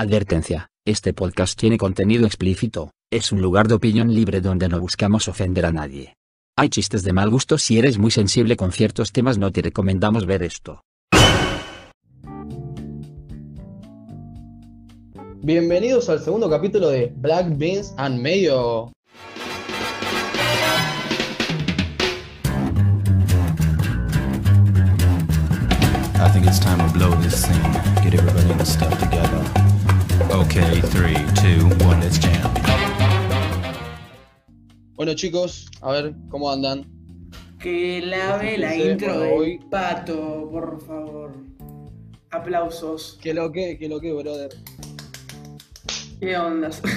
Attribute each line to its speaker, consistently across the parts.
Speaker 1: Advertencia, este podcast tiene contenido explícito, es un lugar de opinión libre donde no buscamos ofender a nadie. Hay chistes de mal gusto si eres muy sensible con ciertos temas no te recomendamos ver esto.
Speaker 2: Bienvenidos al segundo capítulo de Black Beans and Mayo.
Speaker 3: I think it's time to blow this thing. Get everybody in the stuff together. Okay, three, two, one, let's jam.
Speaker 2: Bueno chicos, a ver cómo andan.
Speaker 4: Que lave la intro del
Speaker 2: hoy.
Speaker 4: pato, por favor. Aplausos.
Speaker 2: ¿Qué lo que, qué lo que, brother?
Speaker 4: ¿Qué ondas?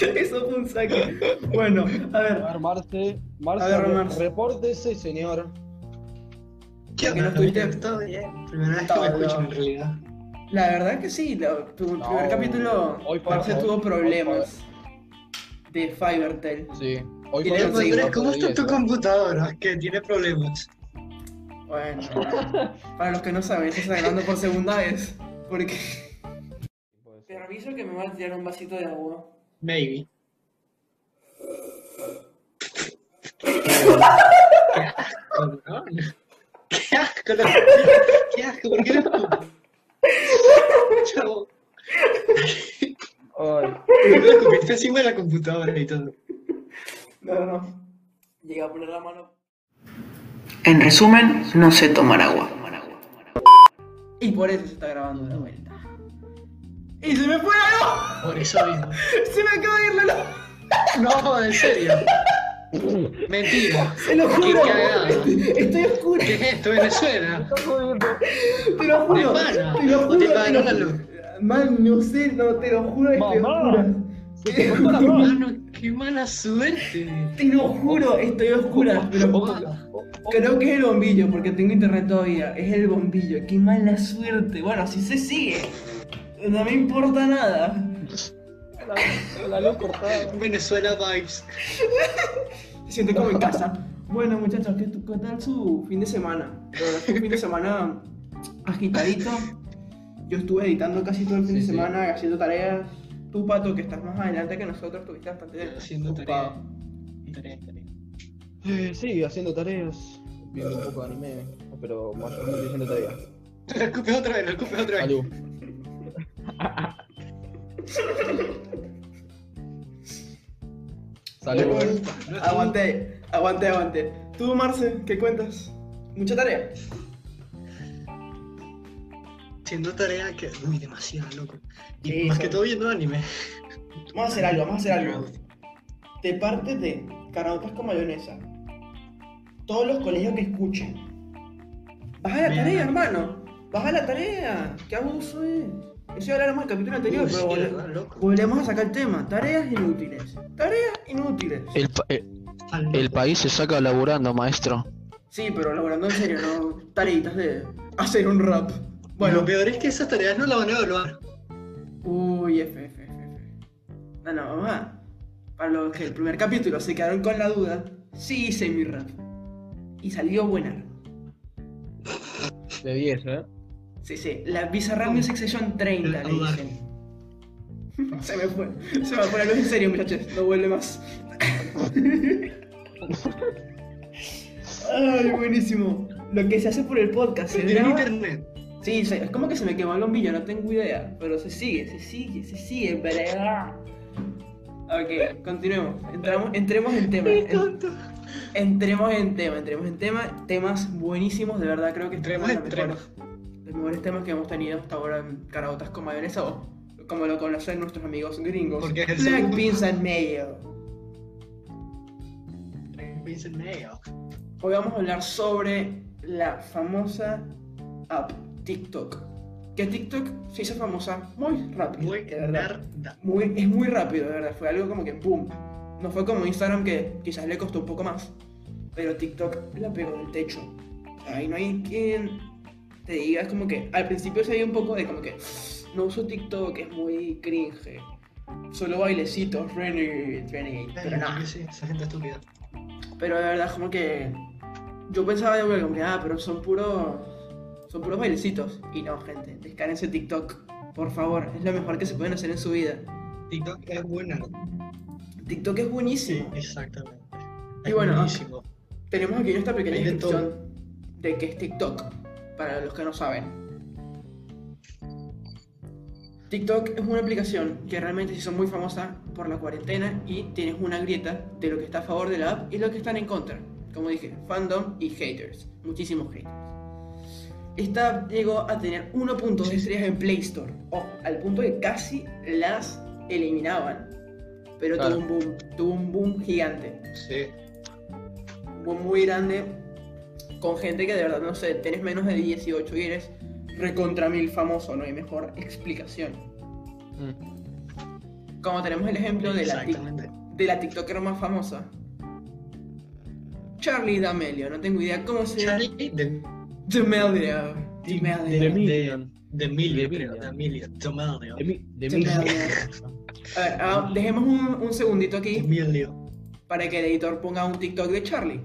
Speaker 4: Eso fue un saque. Bueno, a
Speaker 2: A
Speaker 4: ver.
Speaker 2: Marce, Marce,
Speaker 4: A ver,
Speaker 2: re-
Speaker 4: Marce.
Speaker 2: repórtese, señor.
Speaker 4: ¿Por qué no estuviste?
Speaker 5: Todo bien. Primera vez que me escuchan en realidad.
Speaker 4: La verdad que sí, tu
Speaker 2: No,
Speaker 4: primer capítulo
Speaker 2: hoy hoy-
Speaker 4: tuvo problemas de Fivertel.
Speaker 2: Sí. Hoy
Speaker 5: Andrés, ¿cómo está tu computadora? Que tiene problemas.
Speaker 4: Bueno, para los que no saben, se está grabando por segunda vez. Porque. Te aviso que me va a tirar un vasito de agua.
Speaker 5: Maybe. Qué asco, ¿no? Qué asco, ¿no? Qué asco, ¿por qué lo
Speaker 2: Ay,
Speaker 5: ¿por qué lo escupiste encima de la computadora y todo?
Speaker 4: No, no, no. Llega a poner la mano. En resumen, no sé tomar agua. Y por eso se está grabando de vuelta. ¡Y se me fue la luz!
Speaker 5: Por eso mismo.
Speaker 4: ¡Se me acaba de ir la luz!
Speaker 5: No, en serio. Mentira.
Speaker 4: ¡Se lo juro! Estoy, estoy oscura.
Speaker 5: ¿Qué es esto, Venezuela?
Speaker 4: Te lo juro. Te lo
Speaker 5: ¿O
Speaker 4: juro.
Speaker 5: te
Speaker 4: te
Speaker 5: pagó
Speaker 4: lo-
Speaker 5: la luz?
Speaker 4: Man, no sé, no, te lo juro, estoy
Speaker 2: Mamá.
Speaker 4: oscura.
Speaker 2: te mano.
Speaker 5: Mano, qué mala suerte.
Speaker 4: Te lo juro, estoy oscura. Pero creo que es el bombillo, porque tengo internet todavía. Es el bombillo, qué mala suerte. Bueno, así se sigue. No me importa nada.
Speaker 2: La, la luz cortada.
Speaker 5: Venezuela vibes.
Speaker 4: Se siente como en casa. Bueno, muchachos, ¿qué, qué tal su fin de semana? La verdad es que un fin de semana agitadito. Yo estuve editando casi todo el fin
Speaker 2: Sí,
Speaker 4: de
Speaker 2: sí.
Speaker 4: semana, haciendo tareas. Tú, Pato, que estás más adelante que nosotros, estuviste bastante
Speaker 5: Haciendo
Speaker 4: ocupado.
Speaker 5: tarea. Tarea, tarea.
Speaker 2: Eh, sí, haciendo tareas. Viendo un poco de anime. Pero mayormente haciendo tareas.
Speaker 5: Lo escupes otra vez, lo escupes otra vez.
Speaker 2: Salud. Salud.
Speaker 5: No,
Speaker 4: Aguanté, aguanté, aguanté. Tú, Marce, ¿qué cuentas? ¿Mucha tarea?
Speaker 5: Haciendo tarea que. Uy, demasiado loco. Y
Speaker 4: Sí,
Speaker 5: más que todo viendo anime.
Speaker 4: Vamos a hacer algo, vamos a hacer algo. Te partes de caraotas con mayonesa. Todos los colegios que escuchen. Baja la
Speaker 5: Bien.
Speaker 4: tarea, hermano. Baja la tarea. Qué abuso es. Eso ya hablamos en el capítulo anterior,
Speaker 5: Uy,
Speaker 4: pero volvemos a sacar el tema. Tareas inútiles. Tareas inútiles.
Speaker 6: El, pa- eh, el país se saca laburando, maestro.
Speaker 4: Sí, pero elaborando en serio, no tareitas de hacer un rap.
Speaker 5: Bueno,
Speaker 4: Bueno,
Speaker 5: lo peor es que esas tareas no las van a evaluar.
Speaker 4: Uy, F, F, F, F. No, no, vamos a. Para los que el primer capítulo se quedaron con la duda, sí hice mi rap. Y salió buena.
Speaker 2: De 10, ¿eh?
Speaker 4: Sí, sí, la Bizarrap Music Session 30 le dicen. Se me fue, se me fue la luz en serio, muchachos, no vuelve más. Ay, buenísimo. Lo que se hace por el podcast, se graba-
Speaker 5: internet.
Speaker 4: Sí, se- es como que se me quemó el bombillo, no tengo idea. Pero se sigue, se sigue, se sigue. ¿verdad? Ok, continuemos. Entramos, entremos en tema. En- entremos en tema, entremos en tema. Temas buenísimos, de verdad creo que
Speaker 5: Entremos
Speaker 4: estos
Speaker 5: en
Speaker 4: los mejores, temas que hemos tenido hasta ahora en Carabotas con mayonesa o como lo conocen nuestros amigos gringos.
Speaker 5: Porque es el
Speaker 4: Black
Speaker 5: segundo.
Speaker 4: Beans and Mayo.
Speaker 5: Vincent Mayo.
Speaker 4: Hoy vamos a hablar sobre la famosa app TikTok. Que TikTok se hizo famosa muy rápido.
Speaker 5: Muy
Speaker 4: de verdad.
Speaker 5: nerda.
Speaker 4: Muy, es muy rápido, de verdad. Fue algo como que boom. No fue como Instagram que quizás le costó un poco más. Pero TikTok la pegó del techo. Ahí no hay quien te diga, es como que al principio se veía un poco de como que no uso TikTok, es muy cringe. Solo bailecitos, renegade, renegade. Pero no.
Speaker 5: Sí, esa gente estúpida.
Speaker 4: Pero de verdad, como que. Yo pensaba de como que, ah, pero son puros. son puros bailecitos. Y no, gente, descárguense TikTok. Por favor, es lo mejor que se pueden hacer en su vida.
Speaker 5: TikTok es buena.
Speaker 4: TikTok es buenísimo.
Speaker 5: exactamente.
Speaker 4: Y bueno,
Speaker 5: buenísimo.
Speaker 4: Tenemos aquí esta pequeña descripción de qué es TikTok, para los que no saben. TikTok es una aplicación que realmente se hizo muy famosa por la cuarentena y tienes una grieta de lo que está a favor de la app y lo que están en contra. Como dije, fandom y haters, muchísimos haters. Esta app llegó a tener 1.2 estrellas en Play Store, ojo, al punto que casi las eliminaban. Pero
Speaker 2: Claro.
Speaker 4: tuvo un boom, tuvo un boom gigante
Speaker 5: Sí.
Speaker 4: muy, muy grande con gente que de verdad, no sé, tenés menos de 18 y eres recontra mil famoso, no hay mejor explicación.
Speaker 2: Mm.
Speaker 4: Como tenemos el ejemplo de la, de la TikToker más famosa, Charlie D'Amelio, no tengo idea cómo se llama.
Speaker 5: Charlie
Speaker 4: D'Amelio.
Speaker 5: de,
Speaker 4: D'Amelio.
Speaker 5: D'Amelio.
Speaker 2: Mi-
Speaker 4: D'Amelio. A ver, ah, dejemos un, un segundito aquí
Speaker 5: Emilio.
Speaker 4: para que el editor ponga un TikTok de Charlie.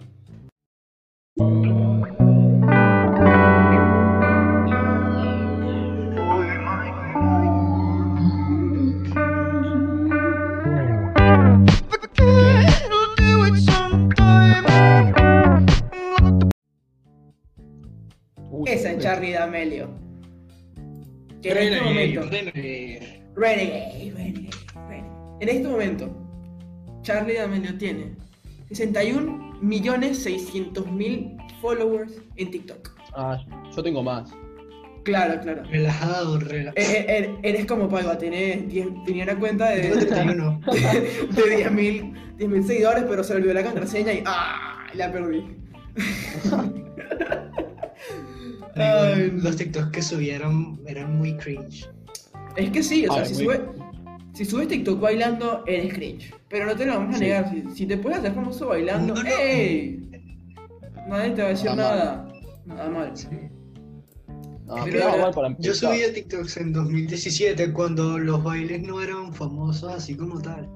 Speaker 4: Charlie D'Amelio. Que en este momento.
Speaker 5: Renegade.
Speaker 4: Renegade, Renegade, Renegade. En este momento, Charlie D'Amelio tiene 61 millones 600 mil followers en TikTok.
Speaker 2: Ah, yo tengo más.
Speaker 4: Claro, claro.
Speaker 5: Relajado, relajado.
Speaker 4: Eh, eh, eh, Eres como 10 tenía una cuenta de,
Speaker 5: Tengo 31.
Speaker 4: de 10 mil 10.000 seguidores, pero se olvidó la contraseña y ¡ah! La perdí. Ay,
Speaker 5: Los TikToks que subieron eran muy cringe.
Speaker 4: Es que sí, o sea, si,
Speaker 2: muy-
Speaker 4: sube- si subes TikTok bailando, eres cringe. Pero no te lo vamos a
Speaker 2: Sí.
Speaker 4: negar. Si, si te puedes hacer famoso bailando,
Speaker 5: No, no.
Speaker 4: ¡ey! Nadie te va a decir
Speaker 2: Nada mal.
Speaker 4: nada. Mal.
Speaker 2: No,
Speaker 4: Pero
Speaker 2: igual para
Speaker 5: Yo subía TikToks en 2017 cuando los bailes no eran famosos así como tal.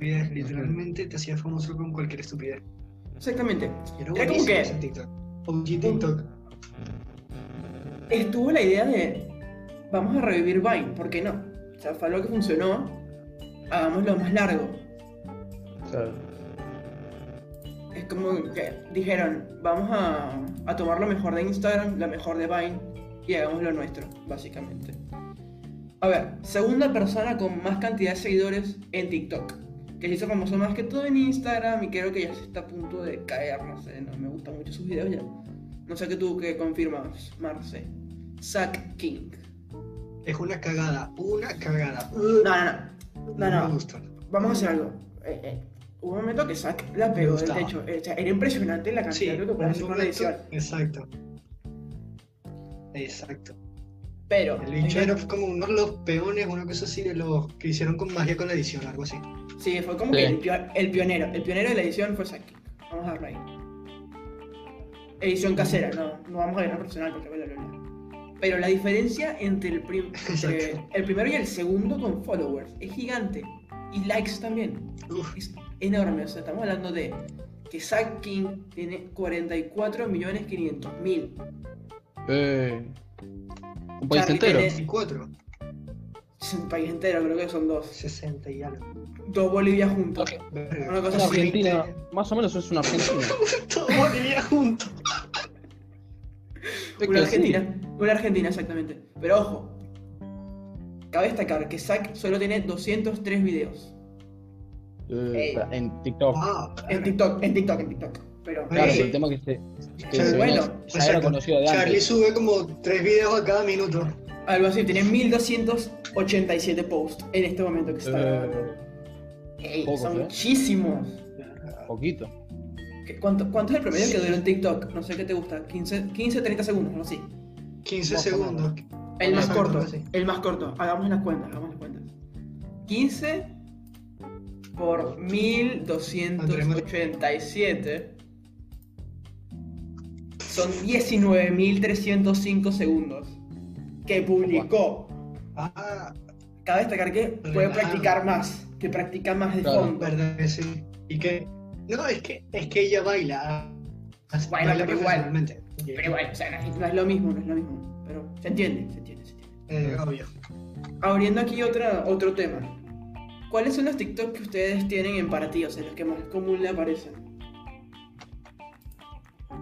Speaker 5: Literalmente te hacías famoso con cualquier estupidez.
Speaker 4: Exactamente. Era
Speaker 5: Era
Speaker 4: como que-
Speaker 5: TikTok. TikTok.
Speaker 4: Estuvo la idea de. Vamos a revivir Vine, ¿por qué no? O sea, fue algo que funcionó. Hagámoslo más largo.
Speaker 2: Claro.
Speaker 4: Es como que dijeron, vamos a, a tomar lo mejor de Instagram, lo mejor de Vine y hagamos lo nuestro, básicamente. A ver, segunda persona con más cantidad de seguidores en TikTok. Que se hizo famoso más que todo en Instagram y creo que ya se está a punto de caer, no sé, no me gustan mucho sus videos ya. No sé qué tú que confirmas, Marce. Zack King.
Speaker 5: Es una cagada, una cagada.
Speaker 4: No, no, no. No, no.
Speaker 5: me gusta.
Speaker 4: Vamos a hacer algo. Eh, eh, Hubo un momento que Zack la pegó del techo. Eh, o sea, era impresionante la
Speaker 5: Sí,
Speaker 4: cantidad de lo que puede hacer con la edición.
Speaker 5: Exacto. Exacto.
Speaker 4: Pero.
Speaker 5: El bicho era como uno de los peones, una cosa así, de los que hicieron con magia con la edición, algo así.
Speaker 4: Sí, fue como
Speaker 2: Sí.
Speaker 4: que el, pio- el pionero. El pionero de la edición fue Zack. Vamos a darlo ahí. Edición casera, no, no vamos a ver profesional porque bla, bla, bla. Pero la diferencia entre el, prim- entre el primero y el segundo con followers es gigante. Y likes también.
Speaker 5: Uf,
Speaker 4: Es enorme. O sea, estamos hablando de que Zack King tiene 44 millones 500 mil.
Speaker 2: Eh, un país
Speaker 4: Charlie
Speaker 2: entero.
Speaker 4: tenés-
Speaker 5: 24,
Speaker 4: Es un país entero, creo que son dos.
Speaker 5: 60 y algo.
Speaker 4: Dos Bolivia juntos. Una cosa
Speaker 2: Una
Speaker 4: así.
Speaker 2: Argentina, más o menos es una Argentina.
Speaker 5: Todo Bolivia junto.
Speaker 4: Una
Speaker 2: que sí.
Speaker 4: Argentina, una Argentina exactamente. Pero ojo, cabe destacar que Zack solo tiene 203 videos
Speaker 2: Eh, en TikTok.
Speaker 5: Ah,
Speaker 4: en TikTok, en TikTok, en TikTok. Pero
Speaker 2: Claro, pero el tema que se, que
Speaker 5: Charlie,
Speaker 2: se
Speaker 4: bueno,
Speaker 2: venía- ya era conocido de
Speaker 5: Charlie
Speaker 2: antes.
Speaker 5: sube como 3 videos a cada minuto.
Speaker 4: algo así, tiene 1287 posts en este momento que se está
Speaker 2: Eh,
Speaker 4: grabando. Son
Speaker 2: ¿eh?
Speaker 4: muchísimos.
Speaker 2: Poquito.
Speaker 4: ¿Qué- ¿Cuánto, ¿Cuánto es el promedio que duró en TikTok? No sé qué te gusta, 15, 15 30 segundos, no así.
Speaker 5: 15
Speaker 2: Más
Speaker 5: segundos.
Speaker 4: El más corto,
Speaker 5: así.
Speaker 4: el más corto. Hagamos las cuentas, hagamos las cuentas. 15 por 1287 son 19.305 segundos que publicó.
Speaker 5: Ah,
Speaker 4: Cabe destacar que puede practicar más, que practica más de
Speaker 2: Claro,
Speaker 4: fondo.
Speaker 5: verdad que sí. Y que. No, es que, es que ella baila.
Speaker 4: Bueno,
Speaker 5: baila
Speaker 4: pero igual. Pero igual, o sea, no es- lo mismo, no es lo mismo. Pero se entiende, se entiende, se entiende.
Speaker 5: Eh, obvio.
Speaker 4: Abriendo aquí otra, otro tema. ¿Cuáles son los TikTok que ustedes tienen en para ti? O sea, los que más común le aparecen.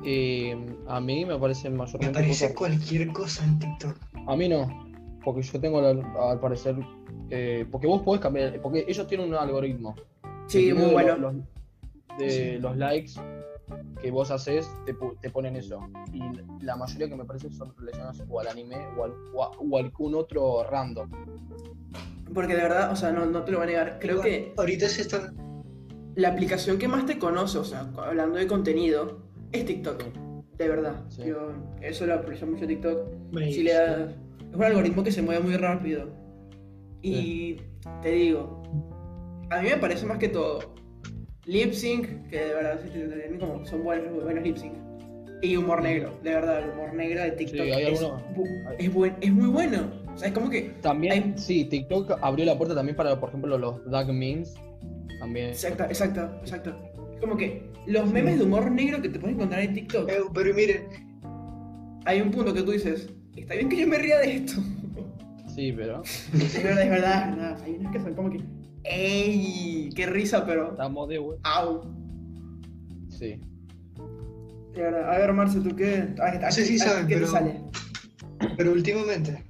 Speaker 2: Eh, a mí me aparecen
Speaker 5: Me
Speaker 2: mayormente
Speaker 5: aparece
Speaker 2: cosas-
Speaker 5: cualquier cosa en TikTok.
Speaker 2: A mí no, porque yo tengo al, al parecer... eh, porque vos podés cambiar, porque ellos tienen un algoritmo.
Speaker 4: Sí, muy bueno.
Speaker 2: Los, de
Speaker 5: Sí.
Speaker 2: los likes que vos haces, te, pu- te ponen eso. Y la mayoría que me parece son relacionados o al anime o, al, o, a, o a algún otro random.
Speaker 4: Porque de verdad, o sea, no, no te lo voy a negar. Creo
Speaker 5: Igual,
Speaker 4: que
Speaker 5: Ahorita se están.
Speaker 4: la aplicación que más te conoce, o sea, hablando de contenido, es TikTok. De verdad.
Speaker 2: Sí.
Speaker 4: Yo eso lo aprecio mucho TikTok.
Speaker 5: me-
Speaker 4: Si le das- es un algoritmo que se mueve muy rápido. Y te digo, a mí me parece más que todo lip sync, que de verdad sí tienen como- son buenos, buenos lip sync. Y humor negro, de verdad, el humor negro de TikTok
Speaker 2: Sí, hay
Speaker 4: es, bu- es, buen- es muy bueno. O sea, es como que
Speaker 2: También,
Speaker 4: Hay-
Speaker 2: sí, TikTok abrió la puerta también para, por ejemplo, los dark memes. También.
Speaker 4: Exacto, exacto, exacto. Es como que los memes de humor negro que te puedes encontrar en TikTok,
Speaker 5: Eh, pero miren,
Speaker 4: hay un punto que tú dices, está bien que yo me ría de esto.
Speaker 2: Sí, pero
Speaker 4: es verdad, es verdad, es verdad. Hay unos que son como que, ¡ey! ¡Qué risa, pero!
Speaker 2: estamos de vuelta.
Speaker 4: ¡Au!
Speaker 2: Sí.
Speaker 4: Verdad. A ver, Marce, ¿tú qué? ¿A, a-
Speaker 5: No sé si
Speaker 4: a-
Speaker 5: saben,
Speaker 4: ¿Qué te
Speaker 5: pero-
Speaker 4: sale?
Speaker 5: pero últimamente,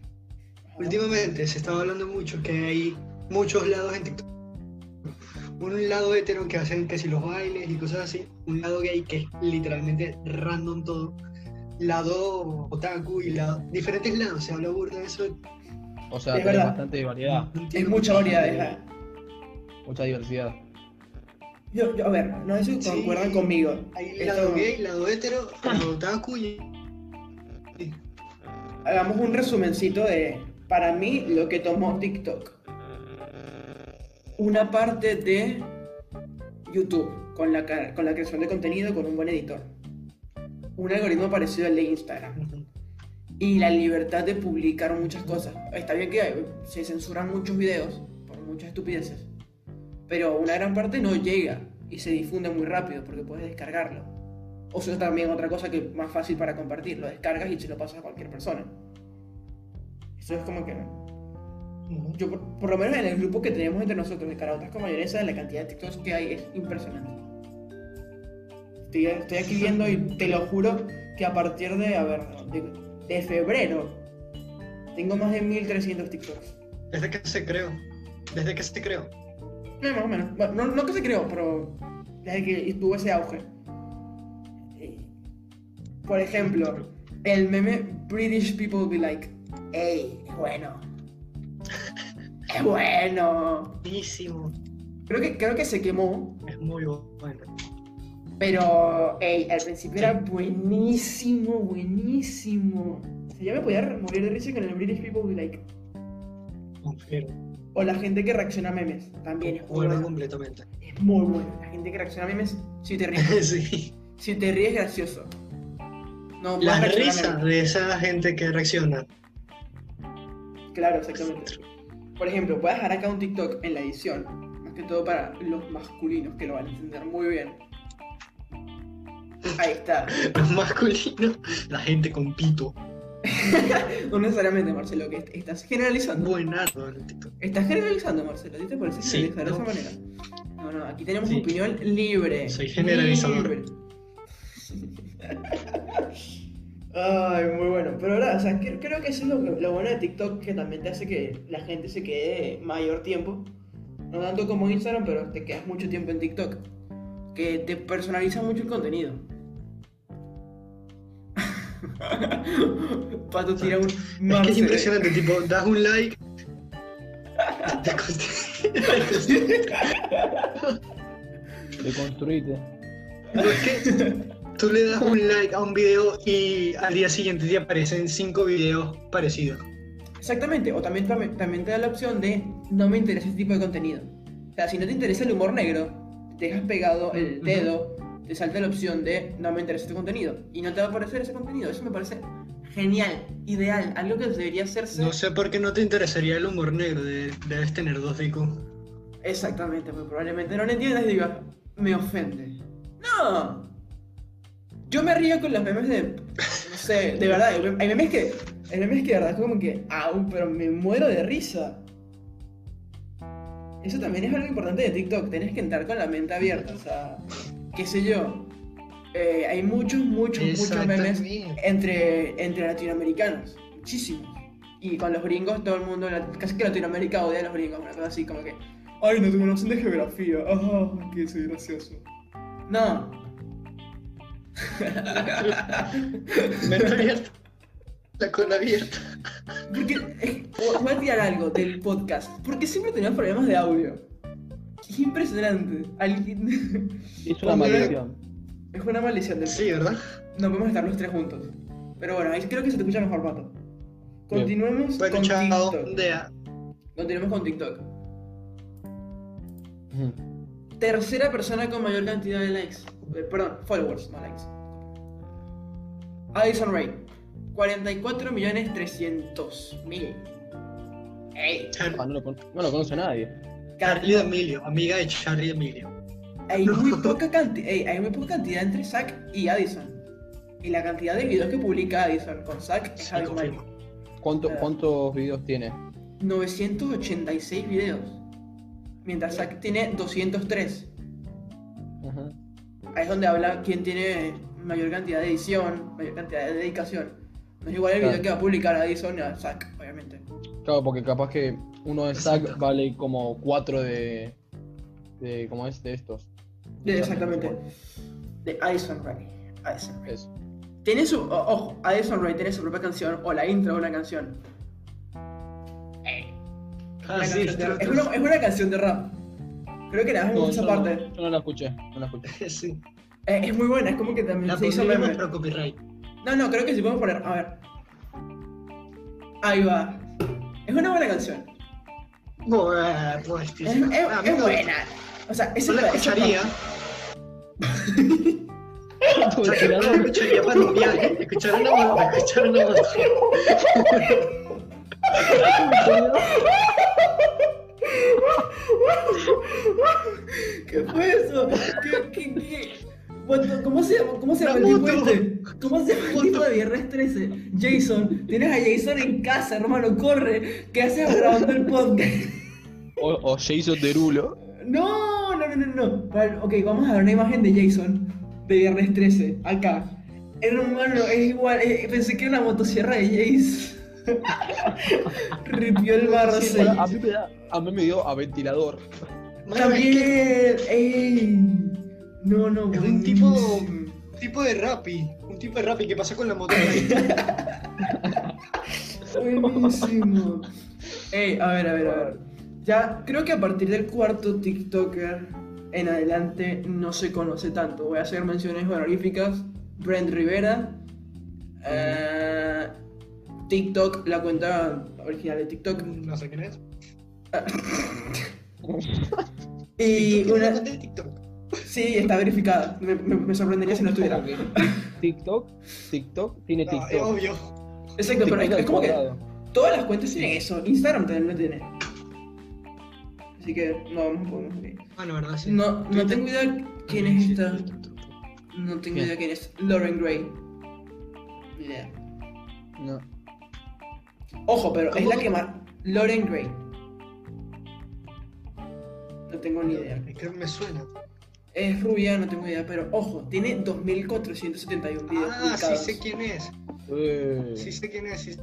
Speaker 5: últimamente se estaba hablando mucho que hay muchos lados en TikTok. Un lado hetero que hacen que si los bailes y cosas así. Un lado gay que es literalmente random todo. Lado otaku y lado. Diferentes lados. Se habla burda de eso.
Speaker 2: O sea,
Speaker 4: Es
Speaker 2: tenés
Speaker 4: verdad.
Speaker 2: bastante variedad,
Speaker 5: entiendo
Speaker 4: mucha variedad. es
Speaker 2: mucha diversidad.
Speaker 4: Yo, yo- a ver, no sé si
Speaker 5: Sí.
Speaker 4: concuerdan conmigo.
Speaker 5: Hay
Speaker 4: Esto-
Speaker 5: lado gay, lado hetero, lado otaku y. y-
Speaker 4: hagamos un resumencito de, para mí, lo que tomó TikTok. Una parte de YouTube, con la, con la creación de contenido, con un buen editor. Un algoritmo parecido al de Instagram. Y la libertad de publicar muchas cosas. Está bien que se censuran muchos videos por muchas estupideces. Pero una gran parte no llega y se difunde muy rápido porque puedes descargarlo. O sea, también otra cosa que es más fácil para compartir. Lo descargas y se lo pasas a cualquier persona. Eso es como que... Yo, por, por lo menos en el grupo que tenemos entre nosotros de Carautas con mayonesa, la cantidad de TikToks que hay es impresionante. Estoy, estoy aquí viendo y te lo juro que a partir de, a ver, de, de febrero tengo más de 1300 TikToks.
Speaker 5: Desde que se creó. Desde que se creó.
Speaker 4: Eh, más o menos. Bueno, no, no que se creó, pero desde que tuvo ese auge. Por ejemplo, el meme British People Be Like, ¡Ey! Es bueno. Es bueno.
Speaker 5: Buenísimo.
Speaker 4: Creo que, creo que se quemó,
Speaker 5: Es muy bueno.
Speaker 4: pero ey, al principio era buenísimo, buenísimo. O sea, yo me podía morir de risa con el British People Be Like.
Speaker 5: Confirmo.
Speaker 4: O la gente que reacciona a memes, también es muy
Speaker 5: Bueno, completamente.
Speaker 4: Es muy bueno. La gente que reacciona a memes, si te ríes.
Speaker 5: sí.
Speaker 4: Si te ríes, gracioso. No,
Speaker 5: Las risas de esa gente que reacciona.
Speaker 4: Claro, exactamente. Por ejemplo, puedes dejar acá un TikTok en la edición, más que todo para los masculinos que lo van a entender muy bien. Ahí está.
Speaker 5: Los masculinos, la gente con pito.
Speaker 4: No necesariamente, Marcelo, que est- estás generalizando.
Speaker 5: TikTok.
Speaker 4: Estás generalizando, Marcelo. ¿A ti te parece
Speaker 5: Sí,
Speaker 4: de esa manera? No, no, aquí tenemos
Speaker 5: Sí.
Speaker 4: opinión libre.
Speaker 5: Soy generalizador.
Speaker 4: Libre. Ay, muy bueno. Pero ahora, o sea, cre- creo que eso es lo, lo bueno de TikTok, que también te hace que la gente se quede mayor tiempo. No tanto como Instagram, pero te quedas mucho tiempo en TikTok. Que te personaliza mucho el contenido. Pato tira un
Speaker 5: Es que es impresionante, tipo, das un like. te const-
Speaker 2: Deconstruite.
Speaker 5: No, es que tú le das un like a un video y al día siguiente te aparecen cinco videos parecidos.
Speaker 4: Exactamente, o también, también, también te da la opción de no me interesa este tipo de contenido. O sea, si no te interesa el humor negro, te dejas pegado el dedo, te salta la opción de no me interesa este contenido y no te va a aparecer ese contenido. Eso me parece genial, ideal, algo que debería hacerse.
Speaker 5: No sé por qué no te interesaría el humor negro, de- debes tener dos.
Speaker 4: Exactamente, pues probablemente no lo entiendas y digas, me ofende. No. Yo me río con los memes de sé, de verdad, hay hay memes que, hay memes que de verdad es como que, au, pero me muero de risa. Eso también es algo importante de TikTok, tenés que entrar con la mente abierta, o sea, qué sé yo. Eh, hay muchos, muchos, muchos memes entre, entre latinoamericanos, muchísimos. Y con los gringos, todo el mundo, casi que Latinoamérica odia a los gringos, una cosa así como que, ay, no tengo noción de geografía, ajá, que soy gracioso. No,
Speaker 5: Mente abierta. La cola abierta.
Speaker 4: porque eh, voy a tirar algo del podcast, porque siempre tenemos problemas de audio. Es impresionante. Alguien-
Speaker 2: Es una maldición.
Speaker 4: Es una maldición del
Speaker 5: Sí, ¿verdad?
Speaker 4: No podemos estar los tres juntos. Pero bueno, ahí creo que se te escucha mejor, Pato. Continuemos
Speaker 5: Bueno,
Speaker 4: con
Speaker 5: chao.
Speaker 4: TikTok.
Speaker 5: Dea.
Speaker 4: Continuemos con TikTok. Tercera persona con mayor cantidad de likes. Eh, perdón, followers, no likes. Addison Ray. 44 millones 300 mil. Ey,
Speaker 2: Ah, no, lo, con- no lo conoce nadie.
Speaker 5: Charlie D'Amelio, amiga de Charlie D'Amelio.
Speaker 4: hay muy poca cantidad, hay muy poca cantidad entre Zack y Addison. Y la cantidad de videos que publica Addison con Zack es
Speaker 5: Sí,
Speaker 4: abismal.
Speaker 5: confirmo.
Speaker 2: ¿Cuánto-. ¿Cuántos videos tiene?
Speaker 4: 986 videos. Mientras Zack tiene 203.
Speaker 2: Ujú.
Speaker 4: Ahí es donde habla quién tiene mayor cantidad de edición, mayor cantidad de dedicación. No es igual el video que va a publicar Addison a Zack, obviamente.
Speaker 2: Claro, porque capaz que uno de Zack vale como 4 de. de. ¿Cómo es? De estos.
Speaker 4: De- exactamente. De Addison Ray. Addison Ray.
Speaker 2: Eso.
Speaker 4: Tiene su. ojo, Addison Ray tiene su propia canción o la intro de una canción.
Speaker 5: Ah,
Speaker 4: una
Speaker 5: sí,
Speaker 4: es, una, es una canción de rap. Creo que la dejamos
Speaker 2: No,
Speaker 4: en esa
Speaker 2: yo,
Speaker 4: parte.
Speaker 2: no, yo no la escuché. No la escuché.
Speaker 5: sí.
Speaker 4: Eh, es muy buena, es como que también
Speaker 5: La
Speaker 4: se hizo meme.
Speaker 5: para copyright.
Speaker 4: No, no, creo que sí podemos poner. A ver. Ahí va. Es una buena canción.
Speaker 5: Bueno, pues.
Speaker 4: Es, es-
Speaker 5: Ah,
Speaker 4: es buena. O sea, esa
Speaker 5: No la escucharía. no la escucharía para rumbear. Escuchar una moto, escuchar una moto.
Speaker 4: ¿Qué fue eso? ¿Qué, qué, qué? ¿Cómo se llama, cómo se llama el tipo este? ¿Cómo se llama el tipo de Viernes 13? Jason. Tienes a Jason en casa, hermano, corre. ¿Qué haces grabando el podcast?
Speaker 2: O, o Jason Derulo.
Speaker 4: No, no, no, no, no. Vale, Ok, vamos a ver una imagen de Jason de Viernes 13, acá. Hermano, es igual, eh, pensé que era una motosierra de Jace. Ripió el barro,
Speaker 5: Sí.
Speaker 2: A mí me da. A mí me dio a ventilador.
Speaker 5: Mano, es que
Speaker 4: También, ey. No, no,
Speaker 5: es un tipo,
Speaker 4: buenísimo.
Speaker 5: tipo de rapi. Un tipo de rapi que pasa con la moto. ahí.
Speaker 4: Buenísimo. Ey, a ver, a ver, a ver. Ya, creo que a partir del cuarto TikToker en adelante no se conoce tanto. Voy a hacer menciones honoríficas. Brent Rivera. eh, TikTok, la cuenta original de TikTok.
Speaker 5: No sé quién es.
Speaker 4: Y una.
Speaker 5: de TikTok.
Speaker 4: Sí, está verificada. Me, me- me sorprendería si no estuviera.
Speaker 2: TikTok. TikTok tiene
Speaker 5: No, es
Speaker 2: TikTok.
Speaker 5: obvio.
Speaker 4: Exacto, pero es,
Speaker 2: TikTok
Speaker 4: es como que todas las cuentas tienen eso. Instagram también lo tiene. Así que no vamos podemos ok.
Speaker 5: Bueno, verdad, sí.
Speaker 4: No, no tengo idea quién es esta. No tengo idea quién es. Lauren Gray. Ni idea.
Speaker 2: No.
Speaker 4: Ojo, pero es la que más. Lauren Gray. No tengo ni idea.
Speaker 5: Es que me suena.
Speaker 4: Es rubia, no tengo idea, pero ojo, tiene 2471 videos
Speaker 5: Ah, sí
Speaker 4: publicados.
Speaker 5: sé quién es.
Speaker 2: Eh,
Speaker 5: Sí sé quién es. sí-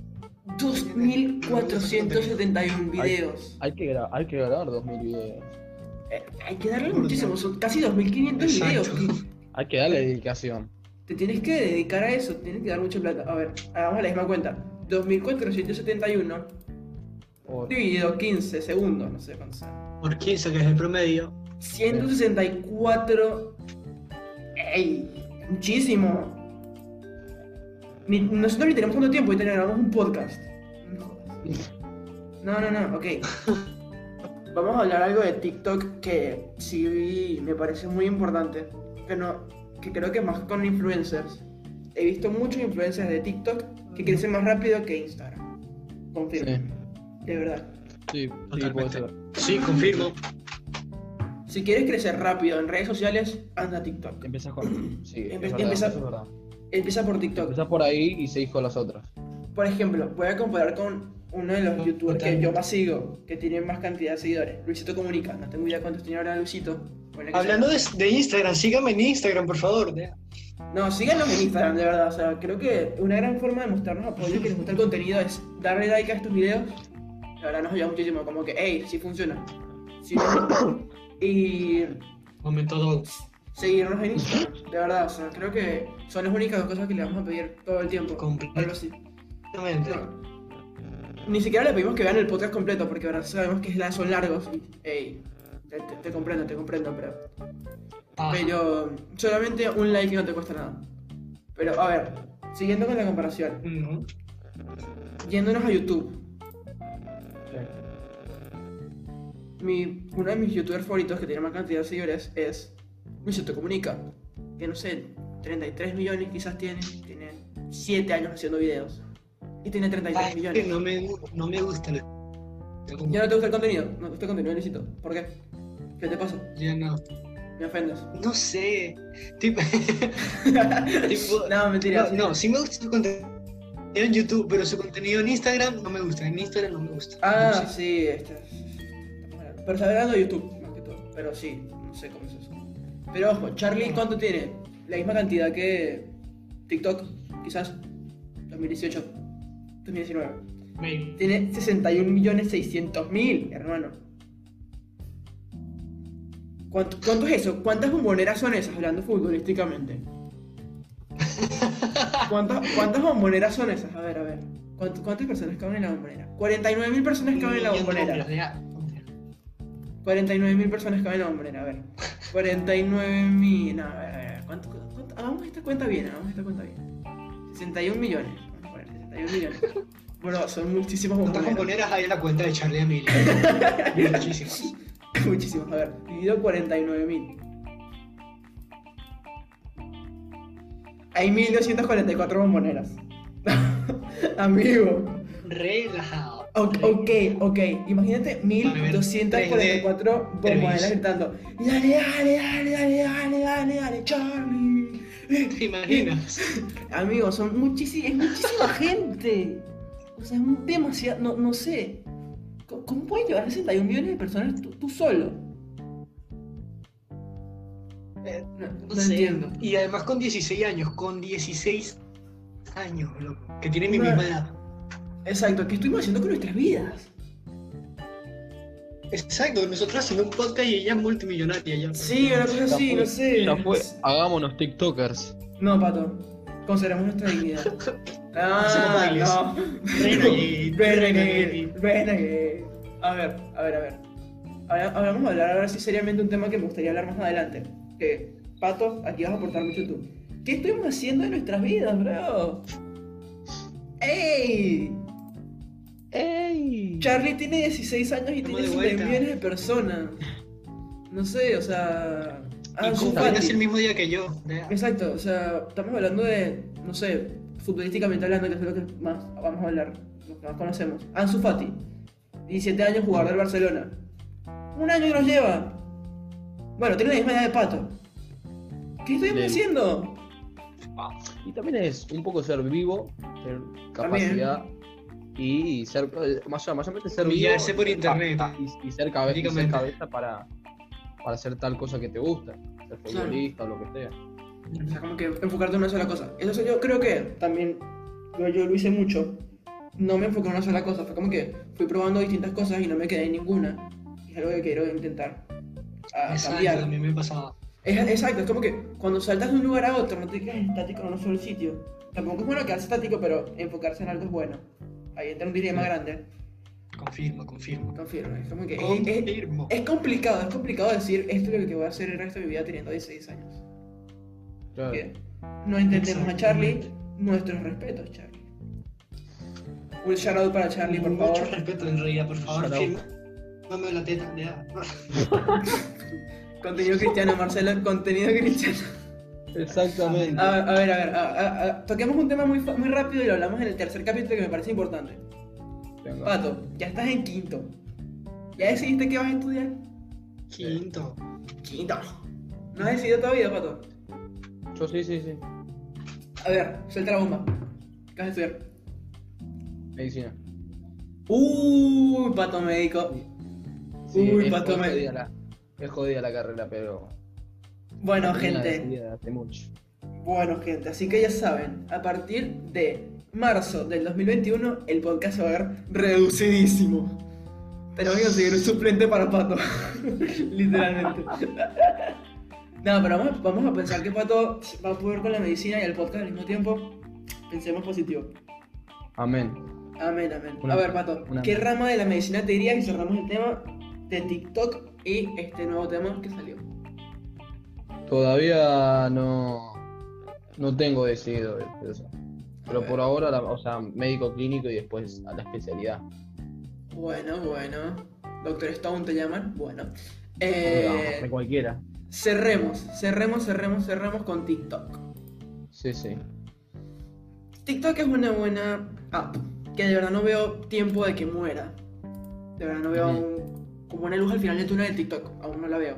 Speaker 4: 2471 videos.
Speaker 2: hay, que gra- hay que grabar 2000 videos.
Speaker 4: Eh, hay que darle muchísimo, son casi 2500 videos.
Speaker 2: Hay que darle dedicación.
Speaker 4: Te tienes que dedicar a eso, tienes que dar mucha plata. A ver, hagamos la misma cuenta. 2471
Speaker 2: O-
Speaker 4: dividido 15 segundos, no sé cuánto sea.
Speaker 5: Por 15, que es el promedio.
Speaker 4: 164. ¡Ey! Muchísimo. Ni- nosotros ni tenemos tanto tiempo y tenemos un podcast. No. No, no, ok. Vamos a hablar algo de TikTok que sí me parece muy importante. Que, no, que creo que más con influencers. He visto muchos influencers de TikTok que crecen más rápido que Instagram. Confirmo.
Speaker 2: Sí,
Speaker 4: De verdad.
Speaker 2: sí, sí, puede
Speaker 5: Totalmente.
Speaker 2: ser.
Speaker 5: Sí, confirmo.
Speaker 4: Si quieres crecer rápido en redes sociales, anda a TikTok.
Speaker 2: Empiezas con. Sí, es
Speaker 4: Empe-
Speaker 2: verdad,
Speaker 4: empieza-
Speaker 2: eso es verdad.
Speaker 4: Empieza por TikTok.
Speaker 2: Empezás por ahí y seguís con las otras.
Speaker 4: Por ejemplo, voy a comparar con uno de los youtubers que yo más sigo, que tiene más cantidad de seguidores. Luisito Comunica. No tengo idea cuántos tiene ahora Luisito.
Speaker 5: Hablando de, de Instagram, sígame en Instagram, por favor.
Speaker 4: No, síganos en Instagram, de verdad. O sea, creo que una gran forma de mostrarnos apoyo y que les gusta el contenido es darle like a estos videos. La verdad nos ayuda muchísimo. Como que, hey, sí funciona. Y
Speaker 5: Momento dos.
Speaker 4: seguirnos en Instagram. De verdad, o sea, creo que son las únicas dos cosas que le vamos a pedir todo el tiempo. Algo así.
Speaker 5: Completamente.
Speaker 4: No. Ni siquiera le pedimos que vean el podcast completo, porque ahora sabemos que son largos. Y, hey, te, te- te comprendo, te comprendo, pero.
Speaker 5: Ah,
Speaker 4: Pero solamente un like no te cuesta nada. Pero, a ver, siguiendo con la comparación,
Speaker 5: ujú.
Speaker 4: yéndonos a YouTube. Mi, uno de mis youtubers favoritos que tiene más cantidad de seguidores es Luisito Comunica. Que no sé, 33 millones quizás tiene. Tiene 7 años haciendo videos. Y tiene 33
Speaker 5: Ay,
Speaker 4: millones.
Speaker 5: que no me, no me gusta. el-
Speaker 4: ¿Ya no te gusta el contenido? No te gusta el contenido, Luisito. ¿Por qué? ¿Qué te pasa?
Speaker 5: Ya no.
Speaker 4: Me ofendes.
Speaker 5: No sé. Tipo, tipo-
Speaker 4: no, mentira.
Speaker 5: no, no, sí me gusta su contenido en YouTube, pero su contenido en Instagram no me gusta. En Instagram no me gusta.
Speaker 4: Ah,
Speaker 5: No sé.
Speaker 4: sí, este. Pero está hablando de YouTube, más que todo. Pero sí, no sé cómo es eso. Pero ojo, Charlie, ¿cuánto tiene? La misma cantidad que TikTok, quizás. 2018, 2019.
Speaker 5: Maybe.
Speaker 4: Tiene 61 millones 600 mil, hermano. ¿Cuánto, ¿Cuánto es eso? ¿Cuántas bomboneras son esas, hablando futbolísticamente? ¿Cuántas, ¿Cuántas bomboneras son esas? A ver, a ver. ¿Cuánto- ¿Cuántas personas caben en la bombonera? 49 mil personas caben en la bombonera.
Speaker 5: Números, ya.
Speaker 4: 49 mil personas caben en la bombonera, a ver. 49 mil. No, a ver, a ver. ¿Cuánto, cuánto- Hagamos esta cuenta bien, hagamos esta cuenta bien. 61 millones. Vamos a poner 61 millones. Bueno, son muchísimas
Speaker 5: ¿Cuántas
Speaker 4: bomboneras.
Speaker 5: componeras hay en la cuenta de Charlie Emilio? Muchísimas.
Speaker 4: Muchísimas, a ver. Dividido 49 mil. Hay 1244 bomboneras. Amigo.
Speaker 5: Relajado.
Speaker 4: Ok, ok. Imagínate
Speaker 5: A ver,
Speaker 4: 1244 bomboneras gritando. Dale, dale, dale, dale, dale, dale, dale, Charlie.
Speaker 5: ¿Te imaginas?
Speaker 4: Amigo, son muchísima, es muchísima gente. O sea, es demasiado, no, no sé. ¿Cómo, puedes llevar a 61 millones de personas tú, tú solo?
Speaker 5: Eh,
Speaker 4: No,
Speaker 5: No,
Speaker 4: no
Speaker 5: sé.
Speaker 4: entiendo.
Speaker 5: Y además con 16 años, con 16 años, loco, que tienen mi misma edad.
Speaker 4: Exacto, ¿qué estuvimos haciendo con nuestras vidas?
Speaker 5: Exacto, nosotros haciendo un podcast y ella es multimillonaria ya.
Speaker 4: Sí, una cosa así, no sé.
Speaker 2: Ya fue, hagámonos TikTokers.
Speaker 4: No, pato. Conservemos nuestra dignidad. Ah, no.
Speaker 5: Renegade.
Speaker 4: renegade.
Speaker 5: Renegade.
Speaker 4: A ver, a ver, a ver. Ahora, ahora vamos a hablar ahora sí seriamente un tema que me gustaría hablar más adelante. Que, Pato, aquí vas a aportar mucho tú. ¿Qué estuvimos haciendo en nuestras vidas, bro? ¡Ey!
Speaker 2: ¡Ey!
Speaker 4: Charlie tiene 16 años y
Speaker 5: Estamos
Speaker 4: tiene
Speaker 5: de
Speaker 4: 7
Speaker 5: vuelta.
Speaker 4: millones de personas. No sé, o sea. Fati.
Speaker 5: nace el mismo día que yo. vea.
Speaker 4: Exacto, o sea, estamos hablando de, no sé, futbolísticamente hablando, que es lo que más vamos a hablar, lo que más conocemos. Ansu Fati, 17 años, jugador del Barcelona. Un año que nos lleva. Bueno, tiene la misma edad de Pato. ¿Qué estuvimos
Speaker 2: Del-
Speaker 4: haciendo?
Speaker 2: Y también es un poco ser vivo, tener capacidad y ser, eh, más o más o menos ser vivo
Speaker 5: Guiarse por internet.
Speaker 2: y, y ser, cabe- y ser cabeza para, para hacer tal cosa que te gusta, ser futbolista o lo que sea.
Speaker 4: O sea, como que enfocarte en una sola cosa. Eso yo creo que también yo, yo lo hice mucho. No me enfoqué en una sola cosa. Fue como que fui probando distintas cosas y no me quedé en ninguna. Y es algo que quiero intentar a
Speaker 5: Exacto,
Speaker 4: cambiar.
Speaker 5: mí me pasaba.
Speaker 4: Es, exacto, es como que cuando saltas de un lugar a otro no te quedas estático en un solo sitio. Tampoco es bueno quedarse estático, pero enfocarse en algo es bueno. Ahí entra un dilema
Speaker 5: Sí.
Speaker 4: grande.
Speaker 5: Confirmo, confirmo.
Speaker 4: Confirmo. Es como que es, es-
Speaker 5: Confirmo.
Speaker 4: es complicado, es complicado decir esto es lo que voy a hacer el resto de mi vida teniendo 16 años.
Speaker 2: Claro.
Speaker 4: Que no entendemos a Charlie, nuestros respetos, Charlie. Un shout out para Charlie, por
Speaker 5: Mucho
Speaker 4: favor.
Speaker 5: respeto en realidad, por favor. Dame la teta, vea.
Speaker 4: Contenido cristiano, Marcelo, contenido cristiano.
Speaker 2: Exactamente.
Speaker 4: A, a ver, a ver, a- a- a- toquemos un tema muy, muy rápido y lo hablamos en el tercer capítulo que me parece importante.
Speaker 2: Venga.
Speaker 4: Pato, ya estás en quinto. ¿Ya decidiste qué vas a estudiar?
Speaker 5: Quinto.
Speaker 4: Quinto. ¿No has decidido todavía, Pato?
Speaker 2: Yo sí, sí, sí.
Speaker 4: A ver, suelta la bomba. ¿Qué vas a estudiar?
Speaker 2: Medicina.
Speaker 4: Uy, pato médico.
Speaker 2: Sí,
Speaker 4: Uy, pato
Speaker 2: la, es jodida la carrera, pero.
Speaker 4: Bueno, gente.
Speaker 2: hace mucho.
Speaker 4: Bueno, gente, así que ya saben, a partir de marzo del 2021 el podcast se va a ver reducidísimo. Tenemos que conseguir un suplente para Pato, literalmente. no, pero vamos, vamos a pensar que Pato va a poder con la medicina y el podcast al mismo tiempo. Pensemos positivo.
Speaker 2: Amén.
Speaker 4: Amén, amén.
Speaker 2: Una-
Speaker 4: a ver, Pato,
Speaker 2: una-
Speaker 4: ¿qué rama de la medicina te dirías y cerramos el tema de TikTok y este nuevo tema que salió?
Speaker 2: Todavía no. No tengo decidido eso. Pero por ahora, la- o sea, médico clínico y después a la especialidad.
Speaker 4: Bueno, bueno. Doctor Stone te llaman. Bueno.
Speaker 2: No,
Speaker 4: Eh,
Speaker 2: de cualquiera.
Speaker 4: cerremos, cerremos, cerremos, cerremos con TikTok.
Speaker 2: Sí, sí.
Speaker 4: TikTok es una buena app que de verdad no veo tiempo de que muera. De verdad no veo un- como una luz al final del túnel de TikTok. Aún no la veo.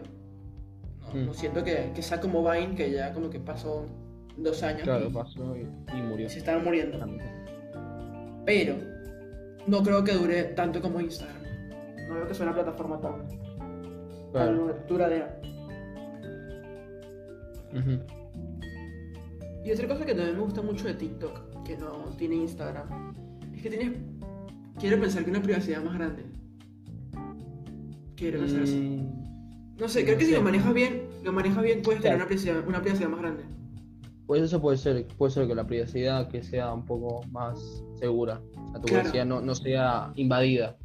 Speaker 4: No,
Speaker 2: Mm.
Speaker 4: no siento que, que sea como Vine, que ya como que pasó dos años
Speaker 2: Claro,
Speaker 4: y,
Speaker 2: pasó y, y murió.
Speaker 4: se estaba muriendo. Pero no creo que dure tanto como Instagram. No veo que sea una plataforma tan,
Speaker 2: Claro.
Speaker 4: tan duradera.
Speaker 2: Ujú.
Speaker 4: Y otra cosa que también me gusta mucho de TikTok, que no tiene Instagram, es que tienes. Quiero pensar que una privacidad más grande. Quiero pensar así. No sé, creo que si lo manejas bien, lo manejas bien, puedes tener una privacidad, una privacidad más grande.
Speaker 2: Pues eso puede ser, puede ser que la privacidad que sea un poco más segura. O sea, tu
Speaker 4: Claro.
Speaker 2: privacidad no, no sea invadida.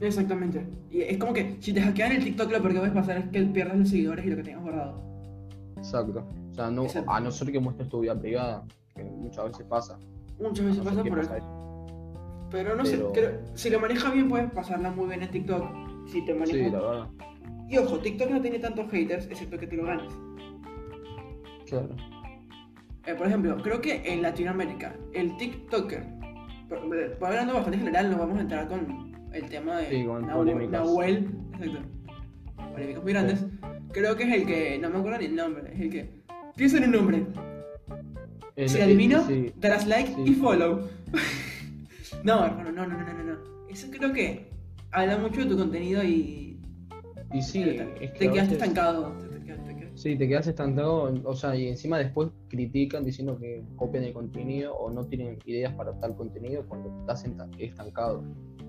Speaker 4: Exactamente. Y es como que si te hackean el TikTok, lo peor que puede pasar es que pierdas los seguidores y lo que tengas guardado.
Speaker 2: Exacto. O sea, no,
Speaker 4: Exacto.
Speaker 2: a no ser que muestres tu vida privada, que muchas veces pasa.
Speaker 4: Muchas veces
Speaker 2: No
Speaker 4: pasa por
Speaker 2: pasa
Speaker 4: eso.
Speaker 2: eso.
Speaker 4: Pero no
Speaker 2: Pero-
Speaker 4: sé, creo- si lo manejas bien, puedes pasarla muy bien en TikTok. Si te manejas.
Speaker 2: Sí, la verdad.
Speaker 4: Y ojo, TikTok no tiene tantos haters, excepto que te lo ganes.
Speaker 2: Claro.
Speaker 4: Eh, por ejemplo, creo que en Latinoamérica, el TikToker, por- por hablando bastante general, no vamos a entrar con el tema de
Speaker 2: Sí, con
Speaker 4: Nahu-
Speaker 2: polémicas.
Speaker 4: Nahuel, exacto, polémicas muy grandes. Creo que es el que, no me acuerdo ni el nombre, es el que, piensa en un nombre,
Speaker 2: El-
Speaker 4: si adivino,
Speaker 2: sí.
Speaker 4: darás like y follow. no, hermano, no, no, no, no, no. Eso creo que habla mucho de tu contenido y
Speaker 2: Y sí,
Speaker 4: te,
Speaker 2: es que
Speaker 4: te quedaste
Speaker 2: veces-
Speaker 4: estancado. te- te
Speaker 2: Sí, te quedas estancado, o sea, y encima después critican diciendo que copian el contenido o no tienen ideas para tal contenido cuando estás estancado,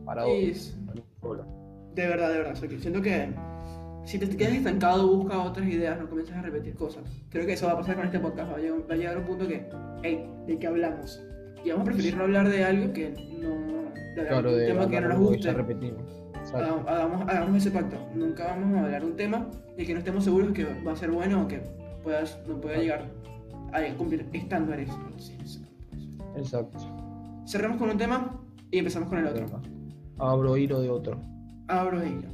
Speaker 2: parado
Speaker 4: Es-
Speaker 2: solo.
Speaker 4: De verdad, de verdad. o sea, que siento que si te quedas estancado, busca otras ideas, no comienzas a repetir cosas. Creo que eso va a pasar con este podcast. Va a llegar, va a llegar un punto que, hey, ¿de qué hablamos? Y vamos a preferir no hablar de algo que no. De
Speaker 2: Claro,
Speaker 4: de tema que no nos guste.
Speaker 2: repetimos.
Speaker 4: Hagamos, hagamos- hagamos ese pacto. Nunca vamos a hablar un tema de que no estemos seguros que va a ser bueno o que puedas, no pueda llegar a cumplir estándares.
Speaker 2: Exacto.
Speaker 4: Cerramos con un tema y empezamos con el otro.
Speaker 2: Abro hilo de otro.
Speaker 4: Abro hilo.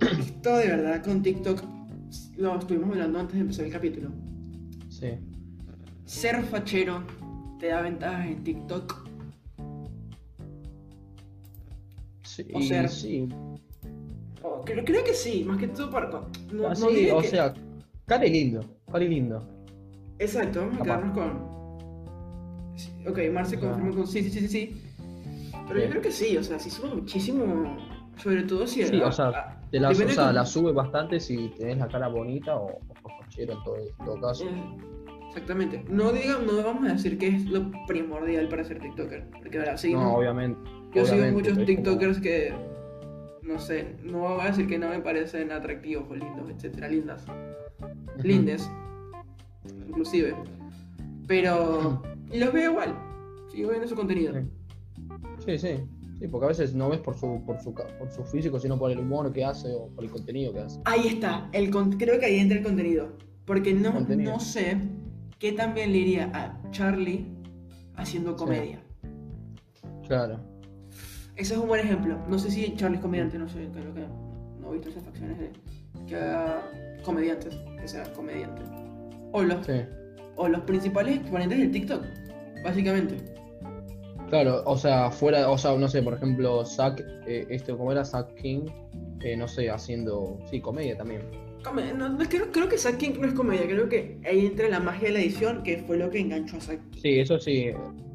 Speaker 4: Esto de verdad con TikTok lo estuvimos hablando antes de empezar el capítulo.
Speaker 2: Sí.
Speaker 4: Ser fachero te da ventajas en TikTok.
Speaker 2: Sí,
Speaker 4: O sea,
Speaker 2: sí.
Speaker 4: Oh, creo, creo que sí, más que todo para. No,
Speaker 2: Ah,
Speaker 4: no
Speaker 2: sí, o
Speaker 4: que-
Speaker 2: sea, cari lindo, cari lindo.
Speaker 4: Exacto, vamos a quedarnos con. Sí, Ok, Marce
Speaker 2: sea,
Speaker 4: confirmó con sí, sí, sí, sí, sí. Pero yo
Speaker 2: sí.
Speaker 4: creo que sí, o sea, sí sube muchísimo. Sobre todo si.
Speaker 2: Sí,
Speaker 4: ah,
Speaker 2: o sea,
Speaker 4: ah,
Speaker 2: Te la, o
Speaker 4: depende
Speaker 2: sea,
Speaker 4: con-
Speaker 2: la sube bastante si tenés la cara bonita o, o en todo, en todo caso.
Speaker 4: Eh, Exactamente. No diga, no vamos a decir que es lo primordial para ser TikToker. Porque ahora seguimos.
Speaker 2: No, obviamente.
Speaker 4: Yo sigo muchos TikTokers que. No sé, no voy a decir que no me parecen atractivos o lindos, etcétera, lindas. Lindes. Inclusive. Pero. los veo igual. Sigo viendo su contenido.
Speaker 2: Sí, sí. Sí, porque a veces no ves por su, por su, por su físico, sino por el humor que hace o por el contenido que hace.
Speaker 4: Ahí está. El con- creo que ahí entra el contenido. Porque no,
Speaker 2: Contenido.
Speaker 4: no sé qué tan bien le iría a Charlie haciendo comedia.
Speaker 2: Claro.
Speaker 4: Ese es un buen ejemplo. No sé si Charlie es comediante, no sé, creo que no he visto esas facciones de que haga comediantes, que sea comediante. O los,
Speaker 2: Sí.
Speaker 4: o los principales exponentes del TikTok, básicamente.
Speaker 2: Claro, o sea, fuera, o sea, no sé, por ejemplo, Zack, eh, este, como era Zack King, eh, no sé, haciendo, sí, comedia también.
Speaker 4: No, no, creo, creo que Zack King no es comedia, creo que ahí entra la magia de la edición, que fue lo que enganchó a Zack King.
Speaker 2: Sí, eso sí,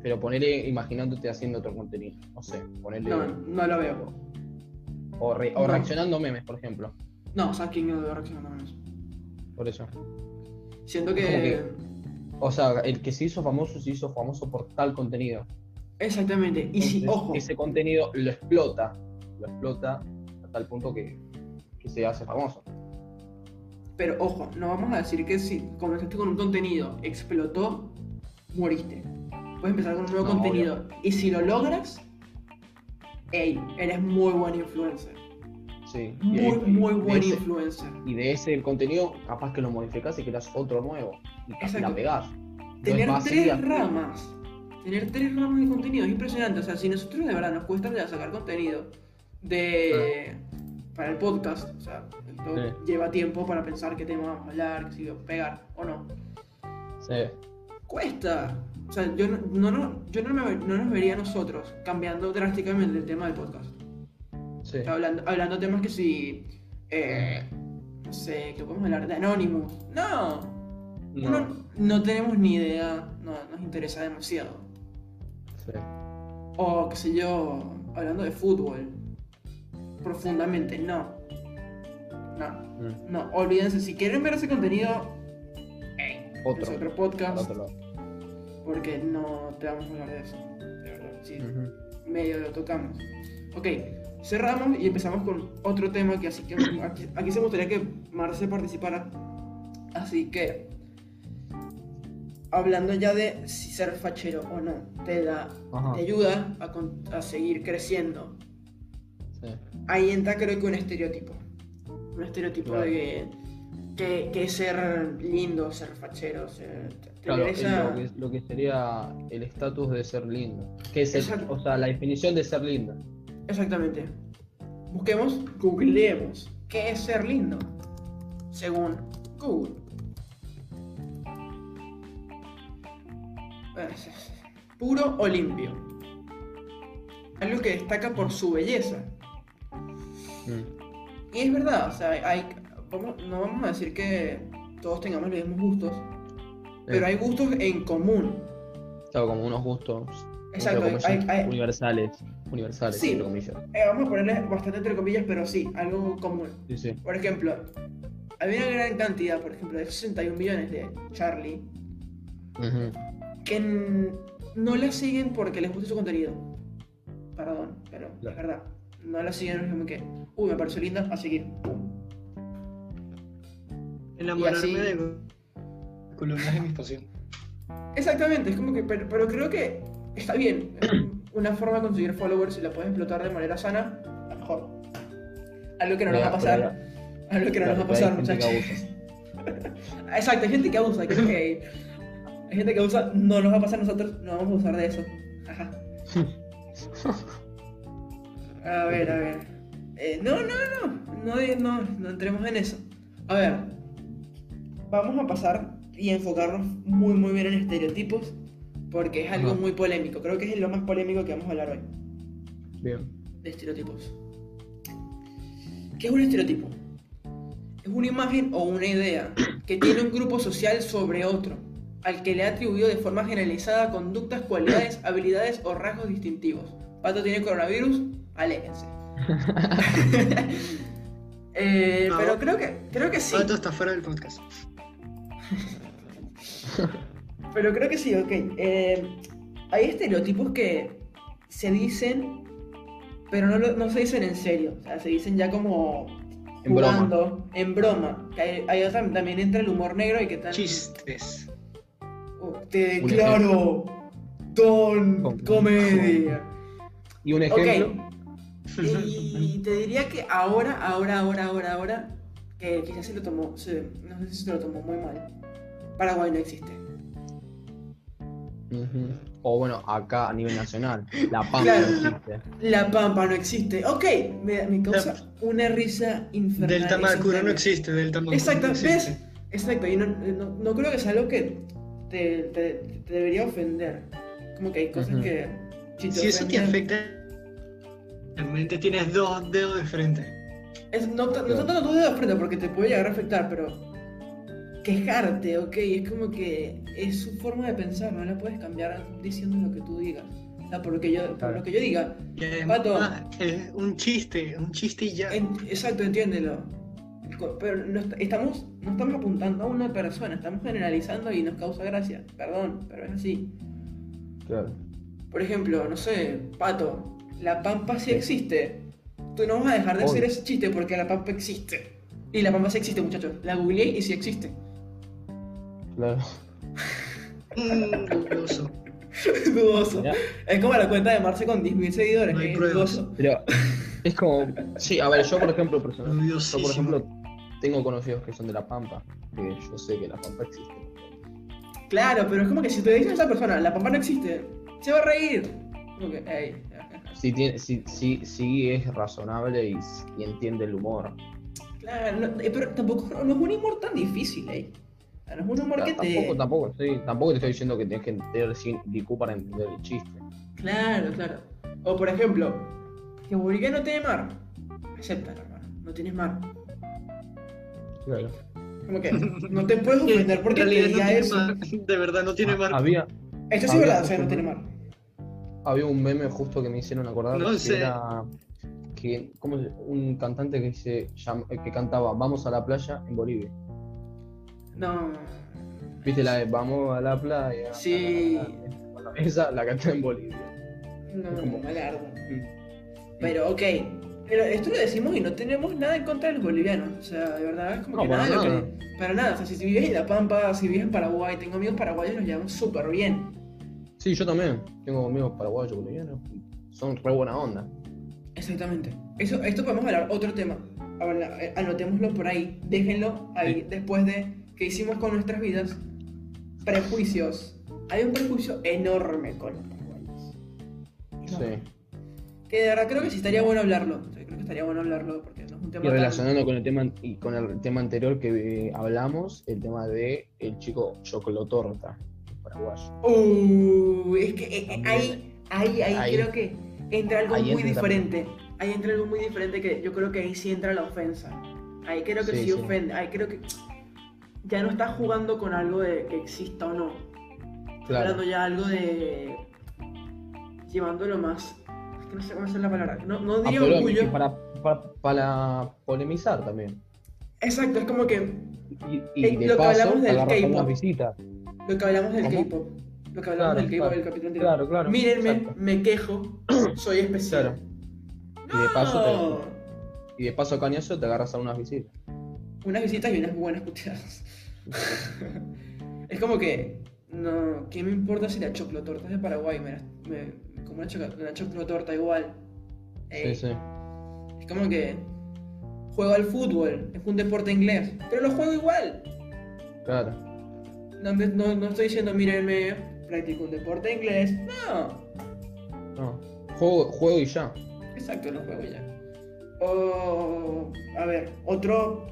Speaker 2: pero ponerle imaginándote haciendo otro contenido. No sé, ponerle.
Speaker 4: No, no lo veo.
Speaker 2: O, re- o
Speaker 4: No.
Speaker 2: reaccionando memes, por ejemplo.
Speaker 4: No, Zack King no debe reaccionar a eso.
Speaker 2: Por eso.
Speaker 4: Siento que...
Speaker 2: que- O sea, el que se hizo famoso se hizo famoso por tal contenido.
Speaker 4: Exactamente. Y si, ojo,
Speaker 2: Ese contenido lo explota. Lo explota a tal punto que, que se hace famoso.
Speaker 4: Pero ojo, no vamos a decir que si comenzaste con un contenido, explotó, moriste. Puedes empezar con un nuevo
Speaker 2: No,
Speaker 4: contenido. Y si lo logras, ey, eres muy buen influencer.
Speaker 2: Sí.
Speaker 4: Muy,
Speaker 2: y-
Speaker 4: muy buen
Speaker 2: ese-
Speaker 4: influencer.
Speaker 2: Y de ese contenido, capaz que lo modificas y creas otro nuevo. Y
Speaker 4: Exacto.
Speaker 2: la pegás.
Speaker 4: Tener
Speaker 2: Entonces,
Speaker 4: tres ramas. Tener tres ramas de contenido es impresionante. O sea, si nosotros de verdad nos cuesta sacar contenido de para el podcast, o sea, esto
Speaker 2: Sí.
Speaker 4: lleva tiempo para pensar qué tema vamos a hablar, que si va a pegar o no.
Speaker 2: Sí.
Speaker 4: Cuesta. O sea, yo no, no, yo no, me- no nos vería a nosotros cambiando drásticamente el tema del podcast.
Speaker 2: Sí.
Speaker 4: Hablando, hablando temas que si. eh, no sé, que podemos hablar de Anonymous. No,
Speaker 2: No.
Speaker 4: no, no tenemos ni idea, no nos interesa demasiado.
Speaker 2: Sí.
Speaker 4: O qué sé yo, hablando de fútbol. Profundamente, no. No,
Speaker 2: Mm.
Speaker 4: no, olvídense, si quieren ver ese contenido,
Speaker 2: Otro.
Speaker 4: es otro podcast,
Speaker 2: otro lado.
Speaker 4: porque no te vamos a hablar de eso. De verdad, sí, medio lo tocamos. Ok, cerramos y empezamos con otro tema que así que aquí, aquí se me gustaría que Marce participara. Así que, hablando ya de si ser fachero o no, te da,
Speaker 2: Ajá.
Speaker 4: te ayuda a, a seguir creciendo.
Speaker 2: Sí.
Speaker 4: Ahí entra creo que un estereotipo. Un estereotipo
Speaker 2: Claro.
Speaker 4: de que, que es ser lindo, ser fachero, ser,
Speaker 2: Claro,
Speaker 4: esa-
Speaker 2: lo, que, lo que sería el estatus de ser lindo. Que es el- o sea, la definición de ser lindo.
Speaker 4: Exactamente. Busquemos, googleemos. ¿Qué es ser lindo? Según Google. Puro o limpio. Algo que destaca por su belleza.
Speaker 2: Mm.
Speaker 4: Y es verdad, o sea, hay, vamos- no vamos a decir que todos tengamos los mismos gustos, pero hay gustos en común.
Speaker 2: Claro, como unos gustos
Speaker 4: Exacto,
Speaker 2: entre comillas,
Speaker 4: hay- hay-
Speaker 2: universales. Universales,
Speaker 4: Sí.
Speaker 2: entre comillas.
Speaker 4: Eh, vamos a ponerle bastante entre comillas, pero sí, algo común.
Speaker 2: Sí, sí.
Speaker 4: Por ejemplo, había una gran cantidad, por ejemplo, de 61 millones de Charlie que no la siguen porque les gusta su contenido. Perdón, pero
Speaker 2: Claro.
Speaker 4: es verdad. No la siguen es como que, uy, me pareció linda, a seguir. Pum.
Speaker 5: Enamorarme
Speaker 4: así-
Speaker 5: de columnas de mis pasiones.
Speaker 4: Exactamente, es como que, pero, pero creo que está bien. Es una forma de conseguir followers y la puedes explotar de manera sana, a lo mejor. Algo que no nos va a pasar. Algo que no nos va a pasar,
Speaker 2: que
Speaker 4: muchachos. Exacto, hay gente que abusa, creo que hay, hay gente que abusa, no nos va a pasar a nosotros, no vamos a usar de eso. Ajá. A ver, a ver. Eh, no, no, no, no, no, no entremos en eso. A ver, vamos a pasar y enfocarnos muy, muy bien en estereotipos, porque es algo
Speaker 2: Ajá.
Speaker 4: muy polémico. Creo que es lo más polémico que vamos a hablar hoy,
Speaker 2: Bien.
Speaker 4: de estereotipos. ¿Qué es un estereotipo? Es una imagen o una idea que tiene un grupo social sobre otro, al que le ha atribuido de forma generalizada conductas, cualidades, habilidades o rasgos distintivos. Pato tiene coronavirus, aléjense. Eh,
Speaker 5: No.
Speaker 4: pero creo que, creo que sí.
Speaker 5: Pato está fuera del podcast.
Speaker 4: Pero creo que sí, ok. Eh, hay estereotipos que se dicen, pero no, lo- no se dicen en serio. O sea, se dicen ya como
Speaker 2: En broma.
Speaker 4: jugando, en broma. Que hay, hay otra- también entra el humor negro y que tal.
Speaker 5: Chistes.
Speaker 4: Te
Speaker 2: Un
Speaker 4: declaro don comedia.
Speaker 2: Y un ejemplo.
Speaker 4: Y te diría que ahora, ahora, ahora, ahora, ahora, que quizás se lo tomó, se- no sé si se lo tomó muy mal. Paraguay no existe.
Speaker 2: O bueno, acá a nivel nacional. La Pampa
Speaker 4: Claro.
Speaker 2: no existe.
Speaker 4: La Pampa no existe. Ok, me, me causa una risa infernal.
Speaker 5: Del
Speaker 4: ese
Speaker 5: Tamacuro no existe, del Tamacuro
Speaker 4: Exacto,
Speaker 5: no
Speaker 4: ¿ves? Exacto, y no, no, no creo que sea algo que te, te- te debería ofender. Como que hay cosas que. te
Speaker 5: Si eso te afecta, realmente tienes dos dedos de frente.
Speaker 4: Es, no, no
Speaker 1: Claro.
Speaker 4: tanto tu dedo de frente porque te puede llegar a afectar, pero quejarte, ok, es como que es su forma de pensar, no la puedes cambiar diciendo lo que tú digas. O sea, por lo que yo, por lo que yo diga. Pato.
Speaker 5: ah, es un chiste, un chiste y ya.
Speaker 4: En- exacto, entiéndelo. Pero no estamos, no estamos apuntando a una persona, estamos generalizando y nos causa gracia. Perdón, pero es así.
Speaker 2: Claro.
Speaker 4: Por ejemplo, no sé, Pato, la pampa sí
Speaker 2: Sí.
Speaker 4: existe. Tú no vas a dejar de hacer
Speaker 2: Obvio.
Speaker 4: ese chiste porque la pampa existe. Y la pampa sí existe, muchachos. La googleé y sí existe.
Speaker 2: Claro.
Speaker 5: Mm, dudoso.
Speaker 4: Dudoso. Es como la cuenta de Marce con 10.000 seguidores.
Speaker 5: No hay
Speaker 4: es
Speaker 5: pruebas.
Speaker 4: dudoso.
Speaker 2: Pero es como. Sí, a ver, yo por ejemplo, personal, yo por ejemplo, tengo conocidos que son de La Pampa, que yo sé que La Pampa existe.
Speaker 4: Claro, pero es como que si te dice a esa persona, la pampa no existe, se va a reír. Como que, ey,
Speaker 2: Si, tiene, si, si, si es razonable y, y entiende el humor.
Speaker 4: Claro, no- eh, pero tampoco no es un humor tan difícil, ¿eh? No es un humor que te.
Speaker 2: Tampoco, tampoco, sí, tampoco te estoy diciendo que tienes que entender sin IQ para entender el chiste.
Speaker 4: Claro, claro. O por ejemplo, que Bolivia no tiene mar. Acéptalo, hermano. No tienes mar.
Speaker 2: Claro.
Speaker 4: Como que no te puedes ofender porque
Speaker 5: En
Speaker 4: te
Speaker 5: realidad no tiene
Speaker 4: eso.
Speaker 5: mar, De verdad no tiene mar.
Speaker 2: Había,
Speaker 4: Esto sí es verdad, o sea, no tiene mar.
Speaker 2: Había un meme justo que me hicieron acordar
Speaker 5: No
Speaker 2: que
Speaker 5: sé.
Speaker 2: era que como un cantante que se llama- que cantaba Vamos a la playa en Bolivia.
Speaker 4: No.
Speaker 2: ¿Viste la de Vamos a la playa?
Speaker 4: Sí.
Speaker 2: Bueno, esa la canté en Bolivia.
Speaker 4: No,
Speaker 2: Como-
Speaker 4: malardo. Pero, ok. Pero esto lo decimos y no tenemos nada en contra de los bolivianos. O sea, de verdad, es como
Speaker 2: No,
Speaker 4: que
Speaker 2: para
Speaker 4: nada,
Speaker 2: nada.
Speaker 4: que. Para nada. O sea, si, si vives en La Pampa, si vives en Paraguay, tengo amigos paraguayos, nos llevamos súper bien.
Speaker 2: Sí, yo también. Tengo amigos paraguayos, bolivianos. Son re buena onda.
Speaker 4: Exactamente. Eso, esto podemos hablar otro tema. Ahora, eh, anotémoslo por ahí. Déjenlo ahí
Speaker 2: Sí.
Speaker 4: después de que hicimos con nuestras vidas. Prejuicios. Hay un prejuicio enorme con los paraguayos. Enorme.
Speaker 2: Sí.
Speaker 4: Que de verdad creo que sí estaría bueno hablarlo. O sea, creo que estaría bueno hablarlo porque no es un tema
Speaker 2: Y
Speaker 4: tan-
Speaker 2: relacionando con el tema y con el tema anterior que eh, hablamos, el tema de el chico chocolotorta paraguayo.
Speaker 4: Uh, es que eh, eh,
Speaker 2: También.
Speaker 4: ahí, ahí, ahí,
Speaker 2: Ahí.
Speaker 4: creo que entra algo muy
Speaker 2: entra
Speaker 4: diferente. Ahí entra algo muy diferente que yo creo que ahí sí entra la ofensa. Ahí creo que sí,
Speaker 2: Sí, sí.
Speaker 4: ofende. Ahí creo que ya no estás jugando con algo de que exista o no. Estás
Speaker 2: Claro.
Speaker 4: hablando ya algo de. llevándolo más. Es que no sé cómo hacer la palabra. No, no
Speaker 2: Ah,
Speaker 4: diría
Speaker 2: pero
Speaker 4: orgullo.
Speaker 2: que para, para, para polemizar también.
Speaker 4: Exacto, es como que
Speaker 2: Y, y
Speaker 4: Eh,
Speaker 2: de
Speaker 4: lo que
Speaker 2: paso,
Speaker 4: hablamos del K-pop. Lo que hablamos del. K-pop. Lo que hablamos
Speaker 2: Claro,
Speaker 4: del K-pop
Speaker 2: claro.
Speaker 4: del capítulo anterior.
Speaker 2: Claro, claro.
Speaker 4: Mírenme,
Speaker 2: exacto.
Speaker 4: me quejo, soy especial.
Speaker 2: Y de paso te-. Y de paso te agarras a unas visitas.
Speaker 4: Unas visitas y unas buenas puteadas. es como que, no, ¿qué me importa si la choclotorta es de Paraguay? Me, como una, choca- una choclotorta igual. Ey,
Speaker 2: Sí, sí.
Speaker 4: Es como que juego al fútbol, es un deporte inglés, pero lo juego igual.
Speaker 2: Claro.
Speaker 4: No, no, no estoy diciendo, mírenme, practico un deporte inglés. No,
Speaker 2: No. Juego, juego y ya.
Speaker 4: exacto, lo juego ya. O, a ver, otro,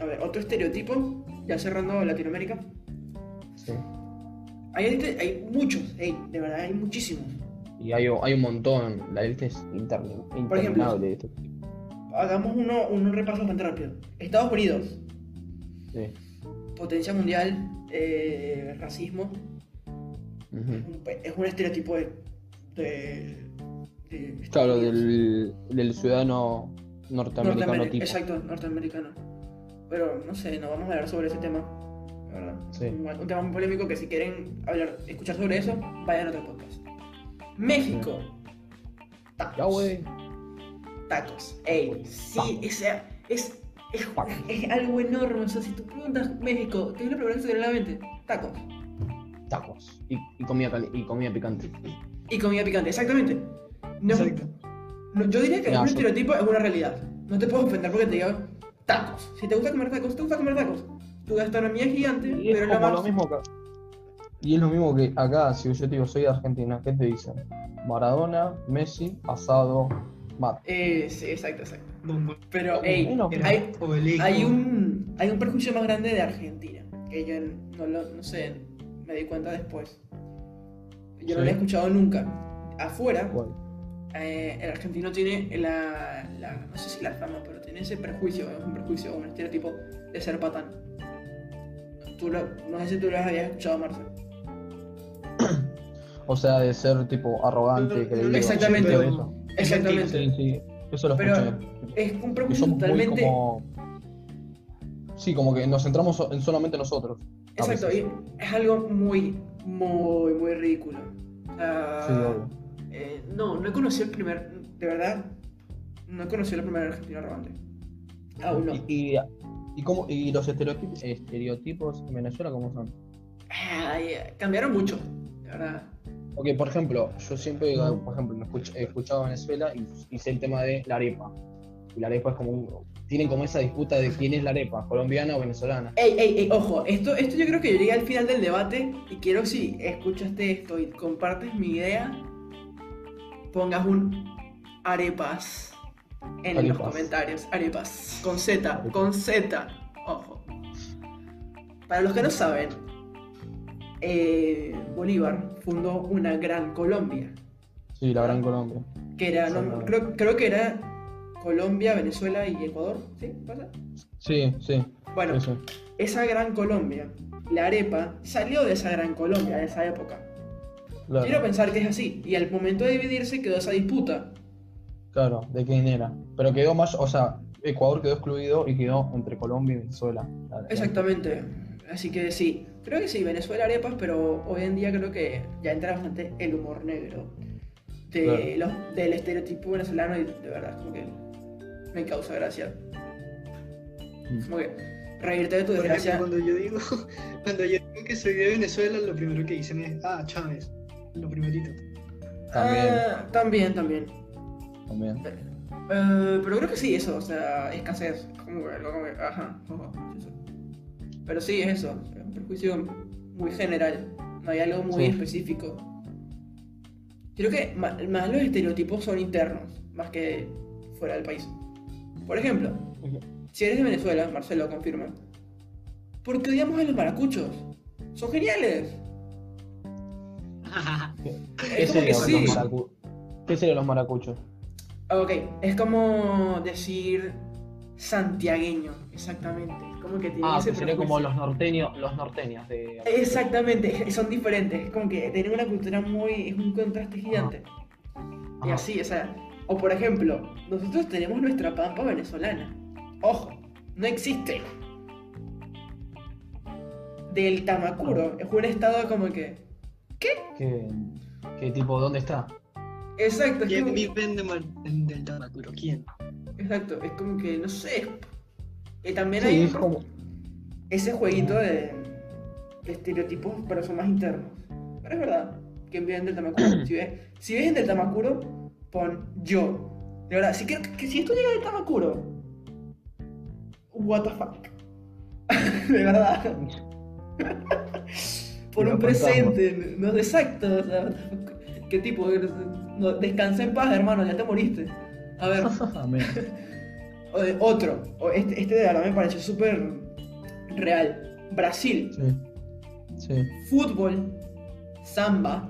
Speaker 4: a ver, otro estereotipo, ya cerrando Latinoamérica.
Speaker 2: Sí.
Speaker 4: Hay, hay- hay muchos, ey, de verdad, hay muchísimos.
Speaker 2: Y hay, hay un montón. La lista es interna-
Speaker 4: Por ejemplo,
Speaker 2: interminable. esto.
Speaker 4: Hagamos uno, un repaso bastante rápido. Estados Unidos,
Speaker 2: Sí.
Speaker 4: Potencia mundial, eh, racismo, es un estereotipo de... de- de
Speaker 2: Claro, del, del ciudadano norteamericano
Speaker 4: Norteamer-
Speaker 2: tipo.
Speaker 4: Exacto, norteamericano. Pero no sé, no vamos a hablar sobre ese tema. la verdad.
Speaker 2: Sí.
Speaker 4: Un, un tema muy polémico que si quieren hablar, escuchar sobre eso, vayan a otro podcast. México. Tacos.
Speaker 2: Ya.
Speaker 4: Tacos. Ey, sí, ese, es, es, es algo enorme. O sea, si tú preguntas México, ¿qué es lo primero que se te viene a la mente? Tacos.
Speaker 2: Tacos. Y, y comida, y comida picante.
Speaker 4: Y comida picante, exactamente. No,
Speaker 5: Exacto.
Speaker 4: no, yo diría que un estereotipo es una realidad. No te puedes ofender porque te digan tacos. Si te gusta comer tacos, te gusta comer tacos. Tu gastronomía es gigante,
Speaker 2: Y es
Speaker 4: pero la
Speaker 2: como
Speaker 4: más...
Speaker 2: lo mismo acá. Y es lo mismo que acá, si yo te digo soy de Argentina, ¿qué te dicen? Maradona, Messi, asado, mate.
Speaker 4: Eh, sí, exacto, exacto. Pero,
Speaker 2: Bueno,
Speaker 4: ey,
Speaker 2: bueno,
Speaker 5: Era
Speaker 4: hay, hay, un, hay un perjuicio más grande de Argentina, que yo no, lo, no sé, me di cuenta después. Yo no lo he escuchado nunca. Afuera,
Speaker 2: ¿Cuál?
Speaker 4: eh, el argentino tiene la, la- no sé si la fama, pero tiene ese prejuicio, es un prejuicio, un estereotipo de ser patán. Tú lo- no sé si tú lo habías escuchado, Marce.
Speaker 2: O sea, de ser tipo arrogante,
Speaker 5: No, no
Speaker 2: creído.
Speaker 5: lo
Speaker 4: Exactamente. Exactamente.
Speaker 2: Sí, sí, eso lo
Speaker 4: Pero es un prejuicio totalmente...
Speaker 2: como... Sí, como que nos centramos en solamente nosotros.
Speaker 4: Exacto, y es algo muy, muy, muy ridículo. O sea,
Speaker 2: Sí, obvio.
Speaker 4: eh, no, no he conocido el primer, de verdad, no he conocido el primer argentino arrogante. Aún no.
Speaker 2: Y, y, y, cómo- y los estereotipos, estereotipos en Venezuela, ¿cómo son?
Speaker 4: Ay, cambiaron mucho, de verdad.
Speaker 2: Porque, por ejemplo, yo siempre, por ejemplo, he escuchado Venezuela y, sé el tema de la arepa. Y la arepa es como un- Tienen como esa disputa de quién es la arepa, colombiana o venezolana.
Speaker 4: Ey, ey, ey, ojo, esto, esto yo creo que yo llegué al final del debate y quiero si escuchaste esto y compartes mi idea, pongas un arepas en los comentarios. Arepas, con Z, con Z, ojo. Para los que no saben, eh, Bolívar fundó una gran Colombia,
Speaker 2: Sí, la Gran Colombia.
Speaker 4: que era, no, creo, creo que era Colombia, Venezuela y Ecuador, ¿sí? ¿Pasa?
Speaker 2: Sí, sí.
Speaker 4: Bueno,
Speaker 2: sí, sí.
Speaker 4: esa gran Colombia, la arepa, salió de esa gran Colombia, de esa época.
Speaker 2: Claro,
Speaker 4: Quiero pensar que es así. Y al momento de dividirse quedó esa disputa.
Speaker 2: claro, de quién era. Pero quedó más, o sea, Ecuador quedó excluido y quedó entre Colombia y Venezuela. La-
Speaker 4: Exactamente. Así que sí, creo que sí, Venezuela arepas, pero hoy en día creo que ya entra bastante el humor negro de los- del estereotipo venezolano y de verdad, como que me causa gracia.
Speaker 2: Mm.
Speaker 4: Como que reírte de tu desgracia.
Speaker 5: ejemplo, cuando yo digo, cuando yo digo que soy de Venezuela, lo primero que dicen es, ah, Chávez. Lo primerito.
Speaker 2: También,
Speaker 4: Ah, también, también.
Speaker 2: también.
Speaker 4: Eh, pero creo que sí, eso, o sea, escasez. Como que, como que, ajá, ajá, eso. Pero sí, es eso, prejuicio muy general, no hay algo muy
Speaker 2: Sí.
Speaker 4: específico. Creo que más los estereotipos son internos, más que fuera del país. Por ejemplo, si eres de Venezuela, Marcelo confirma, ¿por qué odiamos a los maracuchos? Son geniales.
Speaker 2: ¿Qué
Speaker 4: Es como que
Speaker 2: serían
Speaker 4: sí.
Speaker 2: ¿Qué serían los maracuchos?
Speaker 4: Ok, es como decir santiagueño, exactamente. Como que tiene
Speaker 2: Ah,
Speaker 4: ese
Speaker 2: que sería como los norteños, los norteños de.
Speaker 4: Exactamente, son diferentes. Es como que tienen una cultura muy. es un contraste gigante. Y
Speaker 2: Ajá.
Speaker 4: así, o sea. O por ejemplo, nosotros tenemos nuestra pampa venezolana. Ojo, no existe. Del Tamacuro, es un estado como que.
Speaker 2: ¿Qué, qué tipo, dónde está?
Speaker 4: Exacto, es
Speaker 5: ¿Quién
Speaker 4: como,
Speaker 5: vive en en del Tamacuro? ¿Quién?
Speaker 4: Exacto, es como que, no sé. Y también
Speaker 2: Sí,
Speaker 4: hay
Speaker 2: es como.
Speaker 4: ese jueguito de, de estereotipos, pero son más internos. Pero es verdad, que viven del Tamacuro. si, ves, si viven del Tamacuro, pon yo. De verdad, si, que, que si esto llega del Tamacuro, what the fuck. de verdad. Por un presente, no exacto. O sea, ¿qué tipo? No, descansa en paz, hermano, ya te moriste. A ver.
Speaker 2: Amén.
Speaker 4: Otro, este, este de verdad me pareció súper real. Brasil,
Speaker 2: Sí. Sí.
Speaker 4: fútbol, samba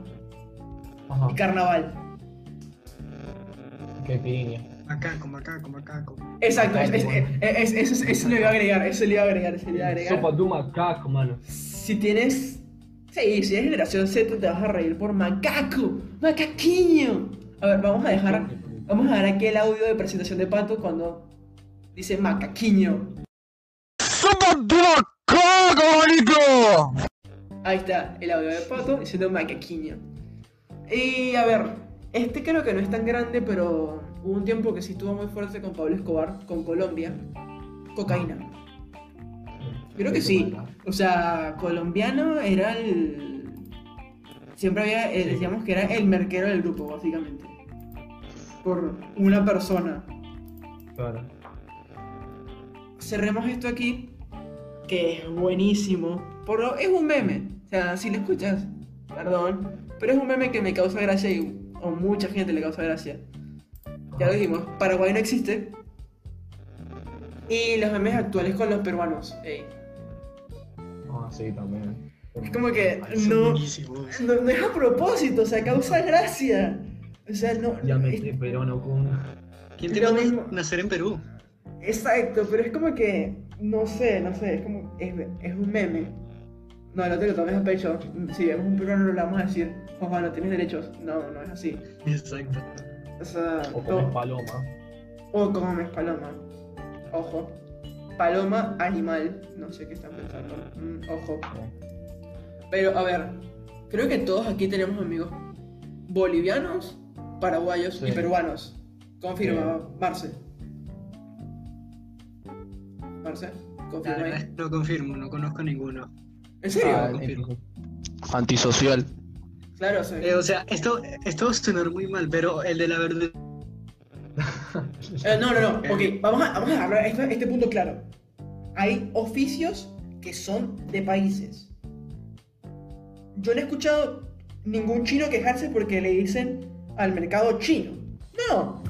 Speaker 2: Ajá.
Speaker 4: y carnaval.
Speaker 2: Qué piña.
Speaker 5: Macaco, macaco, macaco.
Speaker 4: Exacto, es, es,
Speaker 2: Macaco.
Speaker 4: es- es- eso, eso le iba a agregar, eso le iba a agregar, eso le iba a agregar.
Speaker 2: Sopa de un macaco, mano.
Speaker 4: Si tienes. Sí, si eres generación Z te vas a reír por macaco, macaquiño. A ver, vamos a dejar. Vamos a dar aquí el audio de presentación de Pato cuando dice macaquiño. Ahí está el audio de Pato diciendo macaquiño. Y a ver, este creo que no es tan grande, pero hubo un tiempo que sí estuvo muy fuerte con Pablo Escobar, con Colombia. Cocaína. Creo que sí. O sea, colombiano era el. Siempre había. eh, decíamos que era el merquero del grupo, básicamente. Por una persona.
Speaker 2: Claro.
Speaker 4: cerremos esto aquí, que es buenísimo. Por lo, es un meme. O sea, si lo escuchas, perdón. Pero es un meme que me causa gracia y a mucha gente le causa gracia. Ya lo dijimos, Paraguay no existe. Y los memes actuales con los peruanos. ey.
Speaker 2: Ah, sí, también.
Speaker 4: Es como que no, no, no es a propósito, o sea, causa gracia. O sea, no.
Speaker 2: Llámete
Speaker 4: es-
Speaker 2: peruano con.
Speaker 5: ¿Quién te manda
Speaker 4: mismo.
Speaker 5: nacer en Perú?
Speaker 4: Exacto, pero es como que. No sé, no sé, es como. Es, es un meme. No, no te lo tomes a pecho. Si vemos un peruano, le vamos a decir, ojo, no tienes derechos. No, no es así.
Speaker 5: Exacto.
Speaker 4: O sea,
Speaker 2: O con paloma.
Speaker 4: O comes paloma. Ojo. Paloma, animal. No sé qué están pensando. Mm, ojo. Pero, a ver. Creo que todos aquí tenemos amigos bolivianos, paraguayos y
Speaker 2: Sí.
Speaker 4: peruanos. Confirma, Marce. Marce,
Speaker 5: La
Speaker 4: confirma ahí.
Speaker 5: lo confirmo, no conozco ninguno.
Speaker 4: ¿En serio?
Speaker 2: Ah,
Speaker 5: confirmo.
Speaker 6: Antisocial.
Speaker 4: Claro, o sea,
Speaker 5: Eh, o sea, esto, esto va a sonar muy mal, pero el de la verdad.
Speaker 4: Eh, no, no, no. Ok, vamos a, vamos a hablar este, este punto claro. Hay oficios que son de países. Yo no he escuchado ningún chino quejarse porque le dicen al mercado chino. No,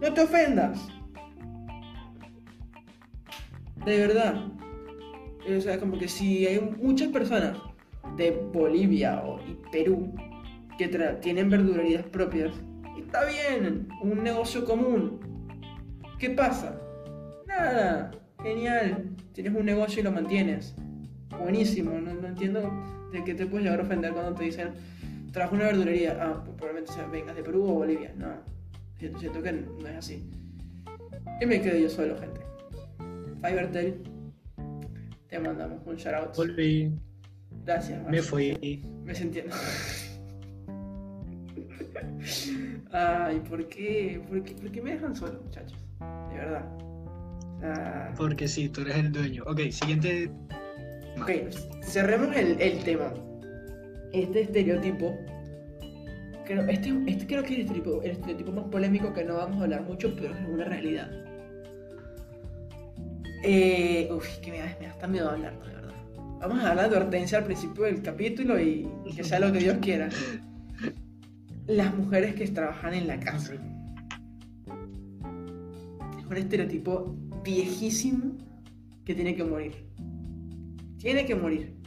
Speaker 4: no te ofendas. De verdad. O sea, como que si hay muchas personas de Bolivia o, y Perú que tienen verdulerías propias, está bien, un negocio común. ¿Qué pasa? Nada, genial. Tienes un negocio y lo mantienes. Buenísimo, no, no entiendo de qué te puedes llegar a ofender cuando te dicen trabajo en una verdulería. Ah, pues probablemente sea, vengas de Perú o Bolivia. No, siento, siento que no es así. Y me quedo yo solo, gente. Fivertel, te mandamos un shout out.
Speaker 5: Volví,
Speaker 4: Gracias,
Speaker 5: me
Speaker 4: Marce.
Speaker 5: fui.
Speaker 4: Me sentí. Ay, ¿por qué? ¿por qué? ¿Por qué me dejan solo, muchachos? De verdad. Sea,
Speaker 5: Porque sí, tú eres el dueño. Ok, siguiente.
Speaker 4: ok, cerremos el, el tema. Este estereotipo. Creo, este, este creo que es el estereotipo, el estereotipo más polémico que no vamos a hablar mucho, pero es una realidad. Eh, uf, que me me da miedo hablarlo, de verdad. Vamos a dar la advertencia al principio del capítulo y que sea lo que Dios quiera. Las mujeres que trabajan en la casa. Es un estereotipo viejísimo que tiene que morir. Tiene que morir.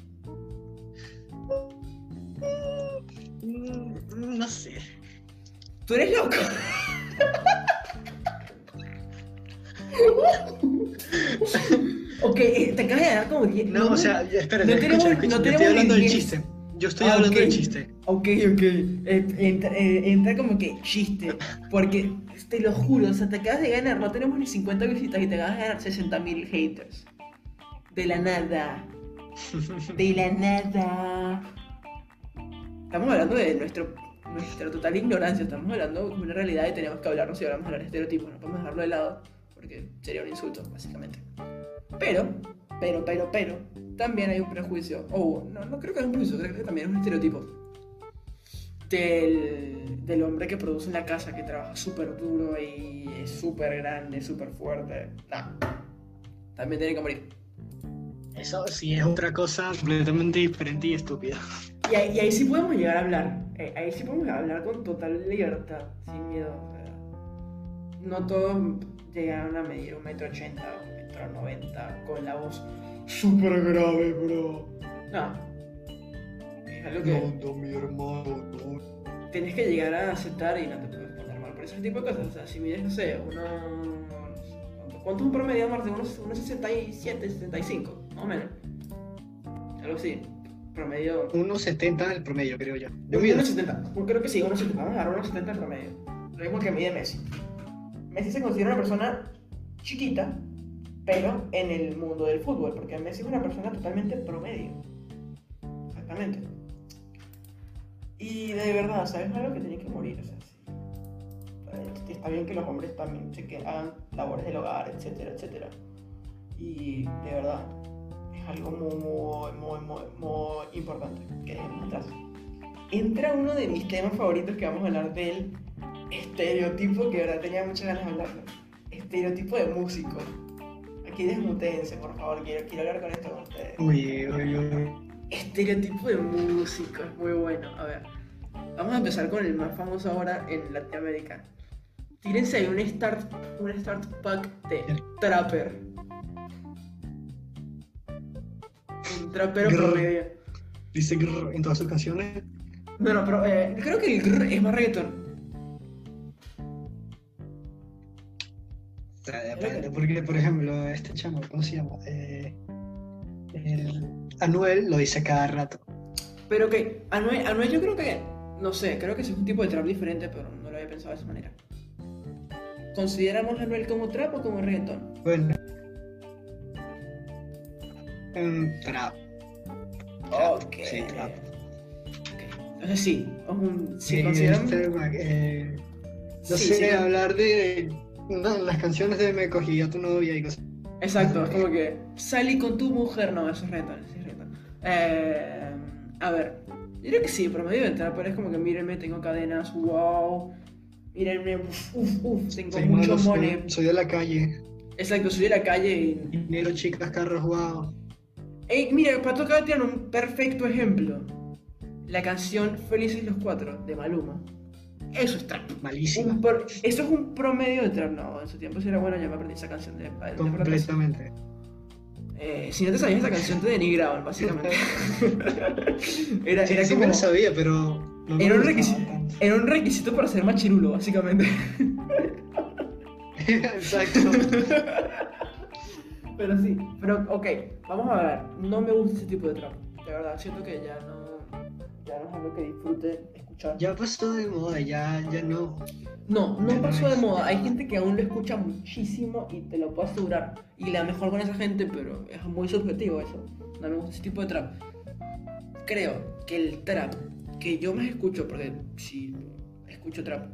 Speaker 5: No sé.
Speaker 4: Tú eres loco. ok, te acabas de dar como 10.
Speaker 5: No, o sea, espera,
Speaker 4: no tenemos-
Speaker 5: escucha,
Speaker 4: no tenemos
Speaker 5: estoy hablando del chiste. Yo estoy
Speaker 4: Ah,
Speaker 5: hablando
Speaker 4: ok.
Speaker 5: del chiste.
Speaker 4: Ok, ok. Eh, entra, eh, entra como que chiste. Porque te lo juro, o sea, te acabas de ganar. No tenemos ni 50 visitas y te acabas de ganar 60 mil haters. De la nada. De la nada. Estamos hablando de nuestro, nuestra total ignorancia. Estamos hablando de una realidad y tenemos que hablarnos y hablamos de de estereotipos. No podemos dejarlo de lado porque sería un insulto, básicamente. Pero, pero, pero, pero, también hay un prejuicio. O no, no creo que es un prejuicio, creo que también es un estereotipo. Del, del hombre que produce en la casa, que trabaja súper duro y es súper grande, súper fuerte. No. También tiene que morir.
Speaker 5: Eso sí es otra cosa completamente diferente y estúpida.
Speaker 4: Y ahí, y ahí sí podemos llegar a hablar. Eh, Ahí sí podemos hablar con total libertad, sin miedo. o sea, no todos llegaron a medir un metro ochenta o un metro noventa con la voz súper grave, bro. No. Es algo que
Speaker 5: mi hermano,
Speaker 4: tienes que llegar a aceptar y no te puedes poner mal por ese tipo de cosas. O sea, si mides, no sé, unos. ¿cuánto- ¿Cuánto es un promedio, Marte? Unos, unos 67, 65, más o menos. Algo así. Promedio.
Speaker 5: Unos 70 el promedio, creo yo. Yo
Speaker 4: Yo
Speaker 5: mido.
Speaker 4: mido 70. Creo que sí, unos 70. Vamos a agarrar unos 70 en promedio. Lo mismo que mide Messi. Messi se considera una persona chiquita, pero en el mundo del fútbol, porque Messi es una persona totalmente promedio. Exactamente. Y de verdad, o sea, es algo que tiene que morir. O sea, sí. Está bien que los hombres también se que hagan labores del hogar, etcétera, etcétera. Y de verdad, algo muy, muy, muy, muy, importante que dejemos atrás. Entra uno de mis temas favoritos que vamos a hablar del estereotipo, que de verdad tenía muchas ganas de hablarlo. Estereotipo de músico. Aquí desmutense, por favor, quiero, quiero hablar con esto con ustedes.
Speaker 5: Uy, uy, uy.
Speaker 4: Estereotipo de músico, es muy bueno. A ver, vamos a empezar con el más famoso ahora en Latinoamérica. Tírense ahí un start, un start pack de trapper. Trapero
Speaker 5: grr,
Speaker 4: promedio.
Speaker 5: Dice grr en todas sus canciones.
Speaker 4: Bueno, pero eh, creo que el grr es más reggaetón.
Speaker 5: Eh, depende, porque por ejemplo, este chamo, ¿cómo se llama? Eh, Anuel lo dice cada rato.
Speaker 4: Pero que, Anuel, Anuel yo creo que, no sé, creo que es un tipo de trap diferente, pero no lo había pensado de esa manera. ¿Consideramos Anuel como trap o como reggaetón?
Speaker 5: Bueno. Trap.
Speaker 4: Ok.
Speaker 5: Sí, trap.
Speaker 4: Entonces sí, es un, si
Speaker 5: Sí, este, eh, no
Speaker 4: Sí,
Speaker 5: sé,
Speaker 4: sí.
Speaker 5: hablar de no, las canciones de Me cogí a tu novia y cosas.
Speaker 4: Exacto, es como que salí con tu mujer, no, eso es reggaetón, eso es reggaetón. Eh, a ver, yo creo que sí, promedio de entrar, pero es como que mírenme, tengo cadenas, wow, mírenme, uf, uf, uf, tengo
Speaker 5: Soy
Speaker 4: mucho
Speaker 5: malo, soy-
Speaker 4: money.
Speaker 5: soy de la calle.
Speaker 4: Exacto, soy de la calle y...
Speaker 5: Dinero, chicas, carros, wow.
Speaker 4: Ey, mira, Pato acaba de tirar un perfecto ejemplo. La canción Felices los Cuatro, de Maluma. Eso es trap. Pro- eso es un promedio de trap, no, en su tiempo sí era bueno, ya me aprendí esa canción de... de.
Speaker 5: Completamente.
Speaker 4: Eh, si no te sabías esa canción te denigraban, básicamente. era, era
Speaker 5: sí
Speaker 4: como...
Speaker 5: me lo sabía, pero. No
Speaker 4: Era un, requisito, era un requisito para ser machirulo, básicamente.
Speaker 5: Exacto.
Speaker 4: pero sí, pero ok, vamos a ver. No me gusta ese tipo de trap. De verdad, siento que ya no, ya no es algo que disfrute escuchar.
Speaker 5: Ya pasó de moda, ya, ya no.
Speaker 4: No, no pasó de moda. Hay gente que aún lo escucha muchísimo y te lo puedo asegurar. Y la mejor con esa gente, pero es muy subjetivo eso. No me gusta ese tipo de trap. Creo que el trap que yo más escucho, porque sí, escucho trap,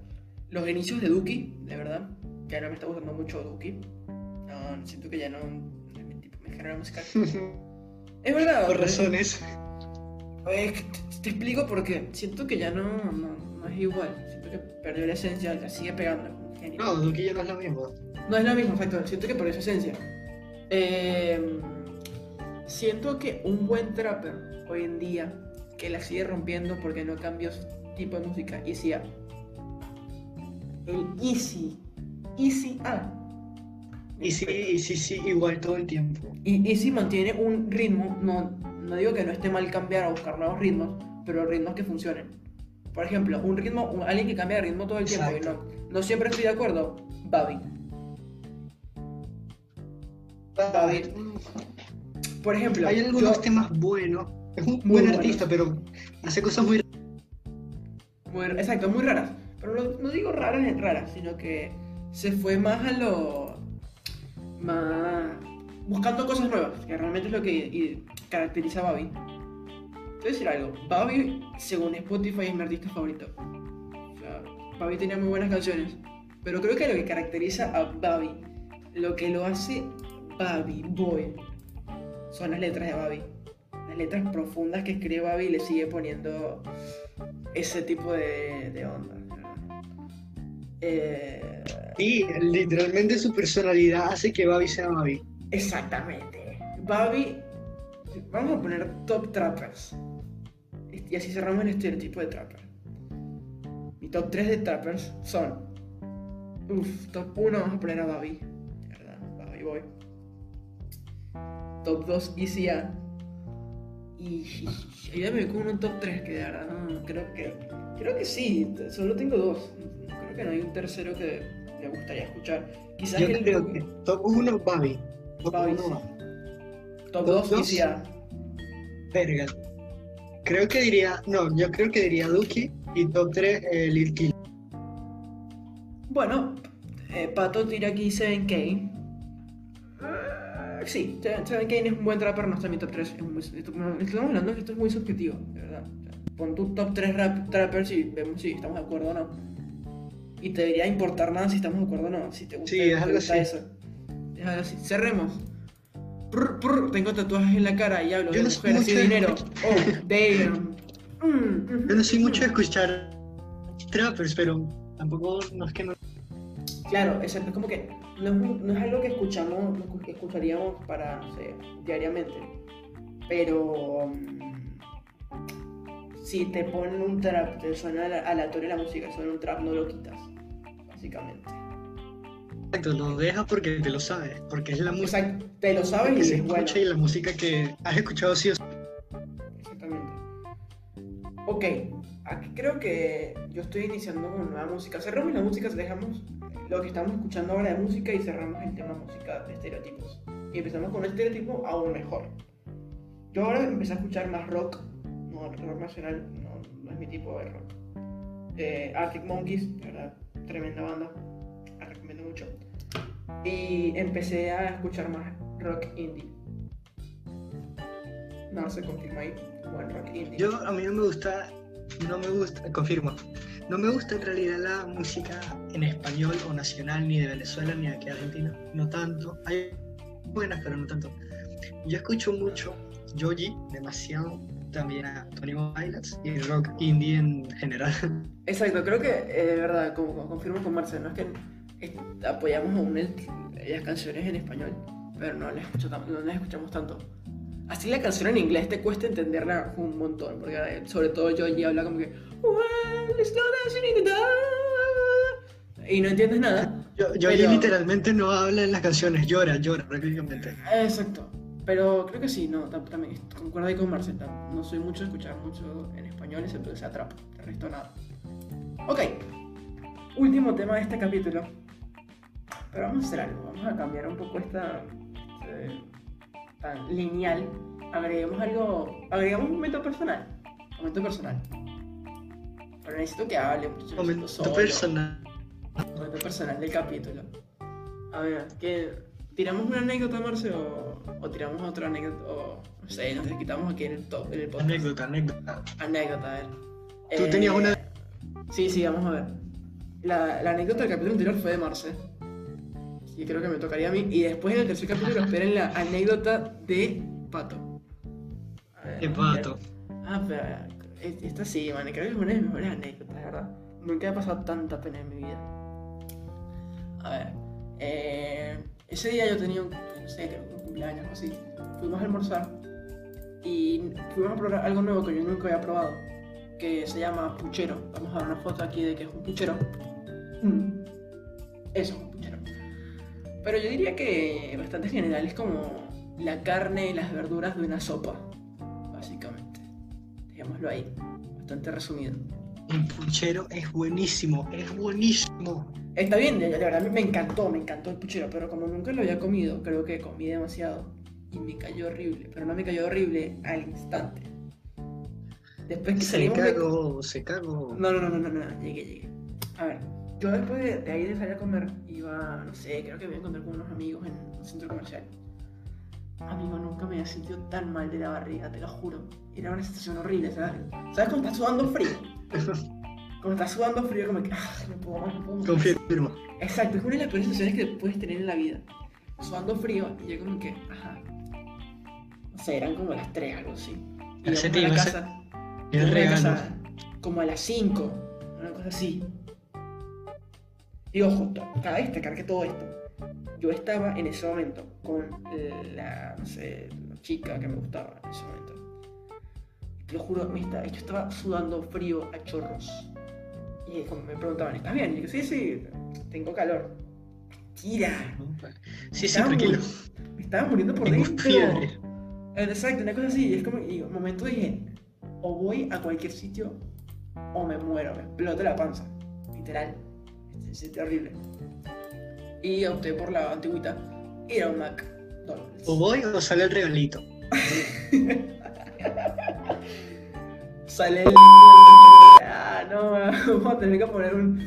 Speaker 4: los inicios de Duki, de verdad, ya no me está gustando mucho Duki. No, siento que ya no, no es mi tipo, mi género musical. Es verdad.
Speaker 5: Por razones.
Speaker 4: te, te explico por qué. Siento que ya no, no, no es igual. Siento que perdió la esencia, la sigue pegando.
Speaker 5: No, ya no es lo mismo.
Speaker 4: No es lo mismo, exacto. Siento que perdió su esencia. Eh, siento que un buen trapper hoy en día que la sigue rompiendo porque no cambió su tipo de música, Easy A. El Easy. Easy A.
Speaker 5: Y sí, y sí, sí, igual todo el tiempo.
Speaker 4: Y Easy mantiene un ritmo, no, no digo que no esté mal cambiar o buscar nuevos ritmos, pero ritmos que funcionen. Por ejemplo, un ritmo, un- alguien que cambia de ritmo todo el tiempo y no, no siempre estoy de acuerdo, Babi. David. Por ejemplo,
Speaker 5: Hay algunos
Speaker 4: yo-
Speaker 5: temas buenos. Es un buen
Speaker 4: buenos.
Speaker 5: artista, pero hace cosas muy.
Speaker 4: muy- exacto, muy raras. Pero no, no digo raras en raras, sino que se fue más a lo. Más. buscando cosas nuevas, que realmente es lo que caracteriza a Babi. Te voy a decir algo, Babi, según Spotify, es mi artista favorito. O sea, Babi tenía muy buenas canciones, pero creo que lo que caracteriza a Babi, lo que lo hace Babi Boy, son las letras de Babi. Las letras profundas que escribe Babi le sigue poniendo ese tipo de, de onda. Eh,
Speaker 5: Sí, literalmente su personalidad hace que Babi sea Babi.
Speaker 4: exactamente. Babi, vamos a poner top trappers. Y así cerramos el estereotipo de trapper. Mi top 3 de trappers son. Uf, top 1 vamos a poner a Babi. Babi Boy. Top 2 Easy A. Y y ayúdame con un top 3 que de verdad no creo que. Creo que sí, solo tengo dos. Creo que no hay un tercero que me gustaría escuchar. Quizás
Speaker 5: Yo
Speaker 4: el
Speaker 5: creo que top 1 Babi. Top
Speaker 4: Babi,
Speaker 5: 1
Speaker 4: sí.
Speaker 5: Babi.
Speaker 4: top
Speaker 5: top
Speaker 4: 2
Speaker 5: dos.
Speaker 4: Easy A.
Speaker 5: Verga. Creo que diría. No, yo creo que diría Duki. Y top 3 eh, Lil Kill.
Speaker 4: Bueno, eh, Pato tira aquí 7K. Eh, sí, 7K es un buen trapper, no está en mi top 3. Es muy- esto- no, estamos hablando de que esto es muy subjetivo, de verdad. O sea, pon tu top 3 rap, trappers y vemos si estamos de acuerdo o no. Y te debería importar nada si estamos de acuerdo o no. Si te gusta,
Speaker 5: Sí, es algo así.
Speaker 4: eso. Es algo así. Cerremos. Prr, prr, tengo tatuajes en la cara y hablo
Speaker 5: Yo
Speaker 4: de
Speaker 5: no soy
Speaker 4: mujeres y
Speaker 5: mucho de-
Speaker 4: dinero. Oh, damn. Mm,
Speaker 5: Yo no soy mucho de escuchar trappers, pero tampoco no es que no.
Speaker 4: Claro, exacto, es como que no no es algo que escuchamos, que escucharíamos para, no sé, diariamente. Pero mm, si te ponen un trap, te suena ale- aleatorio la música, suena un trap, no lo quitas, básicamente.
Speaker 5: Exacto, lo dejas porque te lo sabes. Porque es la música
Speaker 4: Exacto, te lo sabes
Speaker 5: que
Speaker 4: y
Speaker 5: se
Speaker 4: es
Speaker 5: escucha y la música que has escuchado sí o sí.
Speaker 4: Exactamente. Ok, aquí creo que yo estoy iniciando con nueva música. Cerramos la música, dejamos lo que estamos escuchando ahora de música y cerramos el tema música de estereotipos. Y empezamos con un estereotipo aún mejor. Yo ahora empecé a escuchar más rock, no rock nacional, no, no es mi tipo de rock. Eh, Arctic Monkeys, de verdad, tremenda banda, la recomiendo mucho. Y empecé a escuchar más rock indie. No se confirma ahí, buen rock indie.
Speaker 5: Yo, a mí no me gusta, no me gusta, confirmo, no me gusta en realidad la música en español o nacional, ni de Venezuela ni de aquí de Argentina, no tanto. Hay buenas, pero no tanto. Yo escucho mucho Joji, demasiado, también a Tony Pilots y rock indie en general.
Speaker 4: Exacto, creo que eh, de verdad, como, como confirmo con Marcelo, no es que es- apoyamos aún el- las canciones en español, pero no las, no las escuchamos tanto. Así la canción en inglés te cuesta entenderla un montón, porque eh, sobre todo Joji habla como que y no entiendes nada.
Speaker 5: Yo, Joji
Speaker 4: Pero-
Speaker 5: literalmente no habla en las canciones, llora, llora prácticamente.
Speaker 4: Exacto. Pero creo que sí, no, tam- también concuerdo ahí con Marcel. tam- No soy mucho de escuchar mucho en español, excepto que sea trap. De resto nada. Ok. Último tema de este capítulo. Pero vamos a hacer algo. Vamos a cambiar un poco esta. este, tan lineal. Agreguemos algo. Agregamos un momento personal. Momento personal. Pero necesito que hable. un poquito
Speaker 5: Momento
Speaker 4: solo.
Speaker 5: personal.
Speaker 4: Momento personal del capítulo. A ver, ¿qué? ¿Tiramos una anécdota, Marce, o, o tiramos otra anécdota? O, no sé, nos quitamos aquí en el top, en el podcast.
Speaker 5: Anécdota, anécdota.
Speaker 4: Anécdota, a ver. Eh,
Speaker 5: Tú tenías una-
Speaker 4: Sí, sí, vamos a ver. La, la anécdota del capítulo anterior fue de Marce. Y creo que me tocaría a mí. Y después en el tercer capítulo esperen la anécdota de Pato. Ver,
Speaker 5: De pato.
Speaker 4: Ah, pero eh, esta sí, man, creo que es una de mis mejores anécdotas, verdad. Nunca he pasado tanta pena en mi vida. A ver, eh, ese día yo tenía un, no sé, creo que un cumpleaños o así. Fuimos a almorzar y fuimos a probar algo nuevo que yo nunca había probado, que se llama puchero. Vamos a ver una foto aquí de que es un puchero. Mm. Eso, un puchero. Pero yo diría que bastante general, es como la carne y las verduras de una sopa, básicamente. Dejémoslo ahí, bastante resumido.
Speaker 5: El puchero es buenísimo, es buenísimo.
Speaker 4: Está bien, de, verdad me encantó, me encantó el puchero, pero como nunca lo había comido, creo que comí demasiado y me cayó horrible, pero no me cayó horrible al instante. Después que
Speaker 5: Se
Speaker 4: salimos
Speaker 5: cagó, se cagó.
Speaker 4: No, no, no, no, no, no, llegué, llegué. A ver, yo después de, de ahí de salir a comer, iba, no sé, creo que me iba a encontrar con unos amigos en un centro comercial. Amigo, nunca me había sentido tan mal de la barriga, te lo juro. Era una sensación horrible, ¿sabes? ¿Sabes cuando estás sudando frío? Cuando estás sudando frío, como que, ah, no puedo más, no puedo más.
Speaker 5: Confirmo.
Speaker 4: Exacto, es una de las peores sensaciones que puedes tener en la vida. Sudando frío, y yo como que, ajá. No sé, eran como las 3, algo así. Y íbamos a la casa,
Speaker 5: El regalo.
Speaker 4: casa como a las 5, una cosa así. Y ojo, cabe destacar que todo esto, yo estaba en ese momento con la, no sé, la chica que me gustaba en ese momento. Te lo juro, me estaba- yo estaba sudando frío a chorros. Y como me preguntaban, ¿estás bien? Y yo, sí, sí, tengo calor. Tira,
Speaker 5: Sí, sí, tranquilo.
Speaker 4: me estaba muriendo por
Speaker 5: Tengo
Speaker 4: dentro.
Speaker 5: fiebre.
Speaker 4: Eh, Exacto, una cosa así. Y es como, y un momento dije, o voy a cualquier sitio o me muero, me explota la panza. Literal. Se siente horrible. Y opté por la antigüita. Ir a un McDonald's.
Speaker 5: O voy o sale el regalito.
Speaker 4: Sale el. Ah, no, vamos a tener que poner un.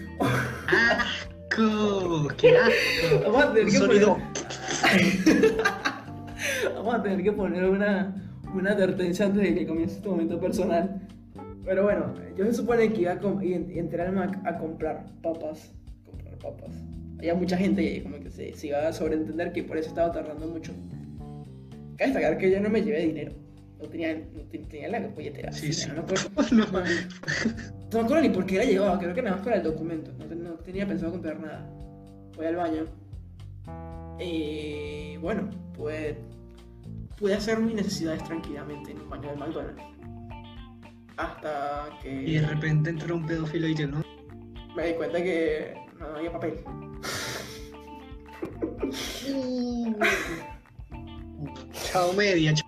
Speaker 5: ¡Asco! ¡Qué asco!
Speaker 4: Vamos a tener
Speaker 5: Un
Speaker 4: que
Speaker 5: sonido.
Speaker 4: poner. Vamos a tener que poner una, una advertencia antes de que comience este momento personal. Pero bueno, yo se supone que iba a entré al Mac a comprar papas. Comprar papas. Había mucha gente y como que se, se iba a sobreentender que por eso estaba tardando mucho. Cabe destacar que yo no me llevé dinero. No tenía, no te- tenía la billetera.
Speaker 5: Sí, sí.
Speaker 4: No me acuerdo.
Speaker 5: No,
Speaker 4: No, no me acuerdo ni por qué la llevaba, creo que nada más para el documento. No, te- no tenía pensado comprar nada. Voy al baño. Y bueno, pues pude hacer mis necesidades tranquilamente en un baño del McDonald's. Hasta que
Speaker 5: Y de repente entró un pedófilo y no.
Speaker 4: me di cuenta que no había papel.
Speaker 5: Chao media. ch-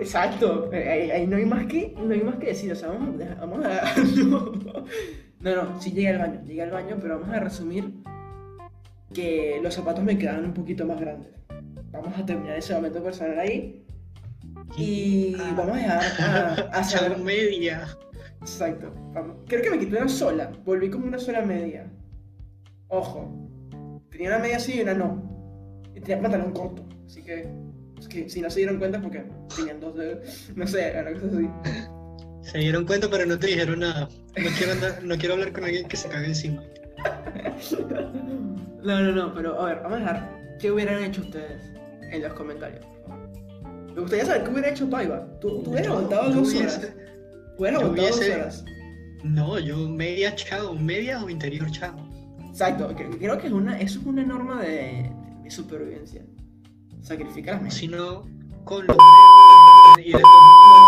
Speaker 4: Exacto, ahí, ahí no hay más que no hay más que decir, o sea, vamos, a- vamos a no, no, no, sí llegué al baño, llegué al baño, pero vamos a resumir que los zapatos me quedaban un poquito más grandes. Vamos a terminar ese momento personal ahí. Y
Speaker 5: Ah.
Speaker 4: vamos a dejar a, a saber
Speaker 5: media.
Speaker 4: Exacto. Vamos. Creo que me quité una sola. Volví como una sola media. Ojo. Tenía una media así y una no. Y tenía pantalón corto. Así que, que si no se dieron cuenta porque tenían dos dedos. No sé, una cosa así.
Speaker 5: Se dieron cuenta, pero no te dijeron nada. No quiero, andar- no quiero hablar con alguien que se cague encima.
Speaker 4: No, no, no, pero a ver, vamos a dejar. ¿Qué hubieran hecho ustedes en los comentarios? Me gustaría saber qué hubiera hecho Paiva. Tú, tú hubieras aguantado
Speaker 5: yo
Speaker 4: dos
Speaker 5: hubiese-
Speaker 4: horas. Hubieras aguantado dos horas.
Speaker 5: No, yo media chao, media o interior chao.
Speaker 4: Exacto, cre- creo que es una, eso es una norma de, de supervivencia.
Speaker 5: Sacrificarme. Sino con los y después.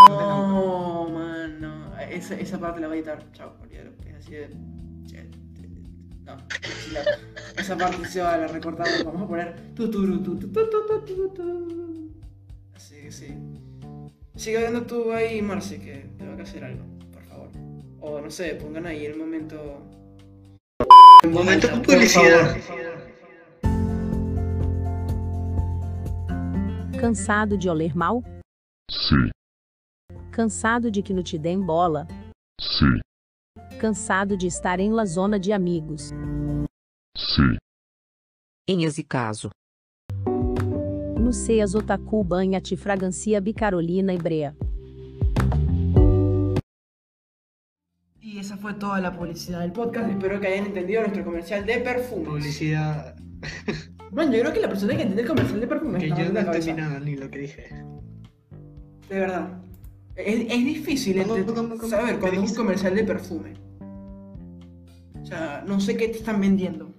Speaker 4: No, man, no. Esa, esa parte la voy a editar. Chao, olvídalo. Es así de. No, esa parte se va a la recortar. Vamos a poner. Así que sí. Sigue hablando tú ahí, Marce, que tengo que hacer algo, por favor. O no sé, pongan ahí el momento.
Speaker 5: El momento
Speaker 4: con
Speaker 5: publicidad.
Speaker 7: Cansado de oler mal?
Speaker 8: Sim,
Speaker 7: Cansado de que não te deem bola?
Speaker 8: sim,
Speaker 7: Cansado de estar em la zona de amigos?
Speaker 8: sim,
Speaker 9: Em esse caso,
Speaker 7: No Ceas Otaku Banha Te Fragancia Bicarolina e Brea.
Speaker 4: Y esa fue toda la publicidad del podcast. Espero que hayan entendido nuestro comercial de perfumes.
Speaker 5: Publicidad.
Speaker 4: Bueno, yo creo que la persona que entiende el comercial de perfumes
Speaker 5: Que yo
Speaker 4: de
Speaker 5: no entendí nada ni lo que dije.
Speaker 4: De verdad. Es, es difícil
Speaker 5: ¿Cómo, cómo, cómo?
Speaker 4: saber
Speaker 5: ¿Qué
Speaker 4: cuando es un comercial de perfume. O sea, no sé qué te están vendiendo.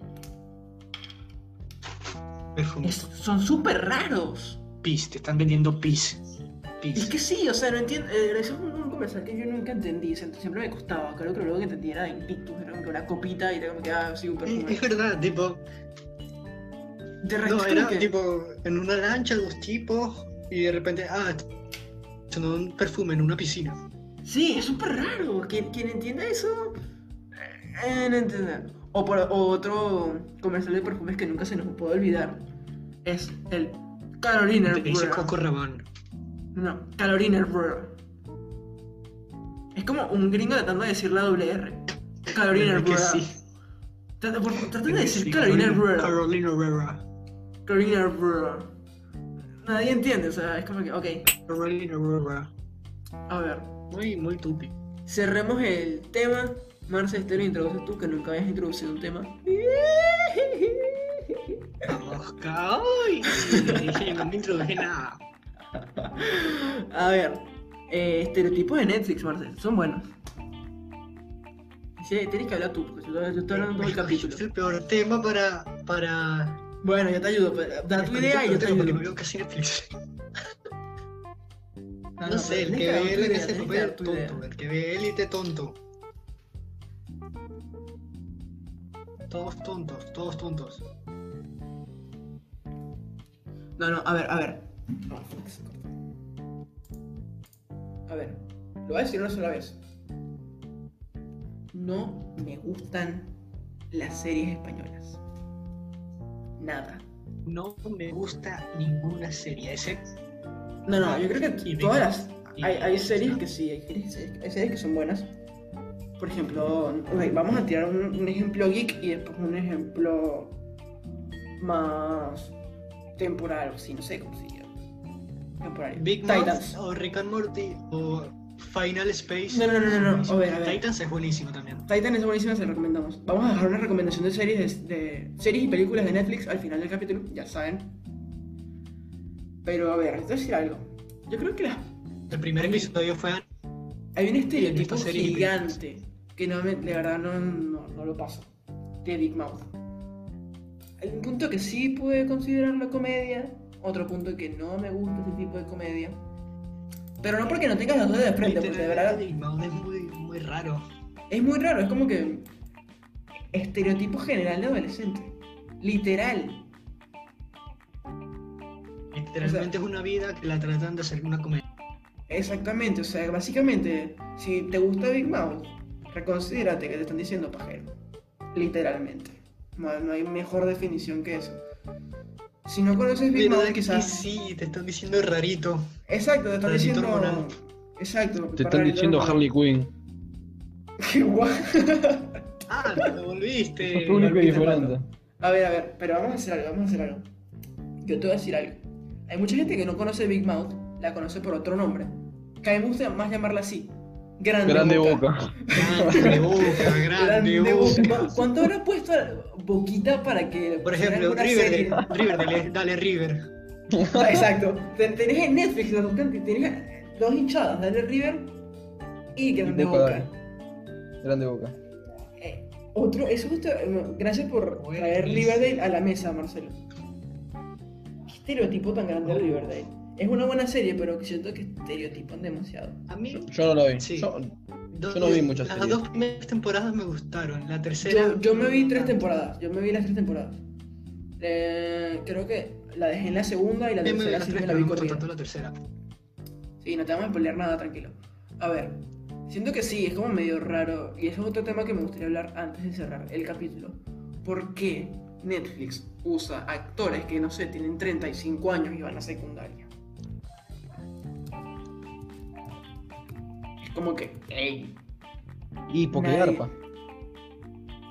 Speaker 5: Perfume.
Speaker 4: Es- son súper raros.
Speaker 5: Pis, te están vendiendo pis.
Speaker 4: Es
Speaker 5: Pis.
Speaker 4: que sí, o sea, no entiendo. eh, eso es un, un comercial que yo nunca entendí. Siempre, me costaba. Creo que lo único que entendí era en Pictus. Era como que una copita y era como que, ah, sí, un
Speaker 5: Es,
Speaker 4: perfume.
Speaker 5: es verdad, tipo.
Speaker 4: De
Speaker 5: No, era
Speaker 4: que-
Speaker 5: tipo en una lancha, dos tipos, y de repente, ah, sonó un perfume en una piscina.
Speaker 4: Sí, es súper raro. Quien, quien entienda eso, eh, no entiende. O, por, o otro comercial de perfumes que nunca se nos puede olvidar es el Carolina
Speaker 5: Te dice
Speaker 4: Herrera.
Speaker 5: Coco Rabanne.
Speaker 4: No, Carolina Herrera. Es como un gringo tratando de decir la doble R. Carolina
Speaker 5: ¿Verdad que
Speaker 4: Herrera.
Speaker 5: sí?
Speaker 4: Trata, por favor, trata de decir
Speaker 5: Sí,
Speaker 4: Carolina Herrera.
Speaker 5: Carolina Herrera.
Speaker 4: Carolina Herrera. Nadie entiende, o sea, es como que, ok,
Speaker 5: Carolina Herrera.
Speaker 4: a ver.
Speaker 5: Muy, muy tupi.
Speaker 4: Cerremos el tema. Marce, este lo introduces tú, que nunca habías introducido un tema.
Speaker 5: Oscar, ¡ay! No me introduje nada.
Speaker 4: A ver, eh, estereotipos de Netflix, Marce, son buenos. Sí, tienes que hablar tú, porque yo, yo estoy hablando todo el capítulo.
Speaker 5: Es el peor tema para. para.
Speaker 4: Bueno, yo te ayudo, pero da tu
Speaker 5: es
Speaker 4: idea y yo te
Speaker 5: porque
Speaker 4: ayudo.
Speaker 5: no veo casi Netflix.
Speaker 4: No,
Speaker 5: No sé, el que ve él
Speaker 4: tu idea.
Speaker 5: tonto. El que ve élite tonto. Todos tontos, todos tontos.
Speaker 4: No, no, a ver, a ver. A ver, lo voy a decir una sola vez. No me gustan las series españolas. Nada.
Speaker 5: No me gusta ninguna serie.
Speaker 4: No, no, yo creo que todas las. Hay, hay series que sí, hay series, hay series que son buenas. Por ejemplo, vamos a tirar un, un ejemplo geek y después un ejemplo más temporal, o sí, no sé cómo se llama. Temporal.
Speaker 5: Big
Speaker 4: Titans.
Speaker 5: O Rick and Morty o Final Space.
Speaker 4: No, no, no, no, no, a ver, a ver.
Speaker 5: Titans es buenísimo también.
Speaker 4: Titan es buenísima, se la recomendamos. Vamos a dejar una recomendación de series, de, de series y películas de Netflix al final del capítulo, ya saben. Pero a ver, te voy a decir algo. Yo creo que las
Speaker 5: El primer episodio fue
Speaker 4: Hay un estereotipo gigante que no me, de verdad no, no, no lo paso. De Big Mouth. Hay un punto que sí puede considerarlo comedia, otro punto que no me gusta ese tipo de comedia. Pero no porque no tengas las dos de frente, porque de verdad
Speaker 5: es muy, muy raro.
Speaker 4: es muy raro, es como que estereotipo general de adolescente. Literal.
Speaker 5: Literalmente es una vida que la tratan de hacer una comedia.
Speaker 4: Exactamente, o sea, básicamente, si te gusta Big Mouth, reconsidérate que te están diciendo pajero. Literalmente. No, no hay mejor definición que eso. Si no conoces Big
Speaker 5: ¿Verdad
Speaker 4: Mouth,
Speaker 5: que
Speaker 4: quizás.
Speaker 5: sí, te están diciendo rarito.
Speaker 4: Exacto, te están
Speaker 5: Rarito
Speaker 4: diciendo.
Speaker 5: hormonal.
Speaker 4: Exacto.
Speaker 2: Te están diciendo
Speaker 4: hormonal.
Speaker 2: Harley Quinn.
Speaker 4: Qué guay.
Speaker 5: Ah, te volviste.
Speaker 2: Es único y
Speaker 4: Marquita
Speaker 2: diferente.
Speaker 4: A ver, a ver, pero vamos a hacer algo, vamos a hacer algo. Yo te voy a decir algo. Hay mucha gente que no conoce Big Mouth, la conoce por otro nombre. Que a mí me gusta más llamarla así. Grande,
Speaker 2: Grande
Speaker 4: boca.
Speaker 2: boca.
Speaker 5: Grande boca, grande boca.
Speaker 4: boca. ¿Cuánto habrá puesto boquita para que
Speaker 5: Por ejemplo, River,
Speaker 4: serie?
Speaker 5: River, dale, dale River.
Speaker 4: Ah, Exacto. Ten- Tenés en Netflix, buscan, tenés dos hinchadas, dale River y Grande
Speaker 2: Boca,
Speaker 4: Boca.
Speaker 2: Grande boca.
Speaker 4: Eh, otro, eso justo, eh, gracias por traer. Riverdale a la mesa, Marcelo. ¿Qué estereotipo tan grande de Riverdale? Es una buena serie, pero siento que estereotipan demasiado.
Speaker 5: A mí,
Speaker 2: Yo no lo vi.
Speaker 5: Sí.
Speaker 2: Yo,
Speaker 5: dos-
Speaker 2: yo no vi muchas
Speaker 5: Las
Speaker 2: series.
Speaker 5: dos primeras temporadas me gustaron. La tercera.
Speaker 4: Yo, yo me vi tres temporadas, yo me vi las tres temporadas. Eh, creo que la dejé en la segunda y la
Speaker 5: me
Speaker 4: tercera
Speaker 5: las
Speaker 4: sí
Speaker 5: tres,
Speaker 4: me la vi
Speaker 5: me la tercera.
Speaker 4: Sí, no te vamos a spoilear nada, tranquilo. A ver, siento que sí, es como medio raro, y eso es otro tema que me gustaría hablar antes de cerrar el capítulo. ¿Por qué Netflix usa actores que, no sé, tienen 35 años y van a secundaria? Como que, ey,
Speaker 2: Y porque
Speaker 4: Nadie-
Speaker 2: garpa.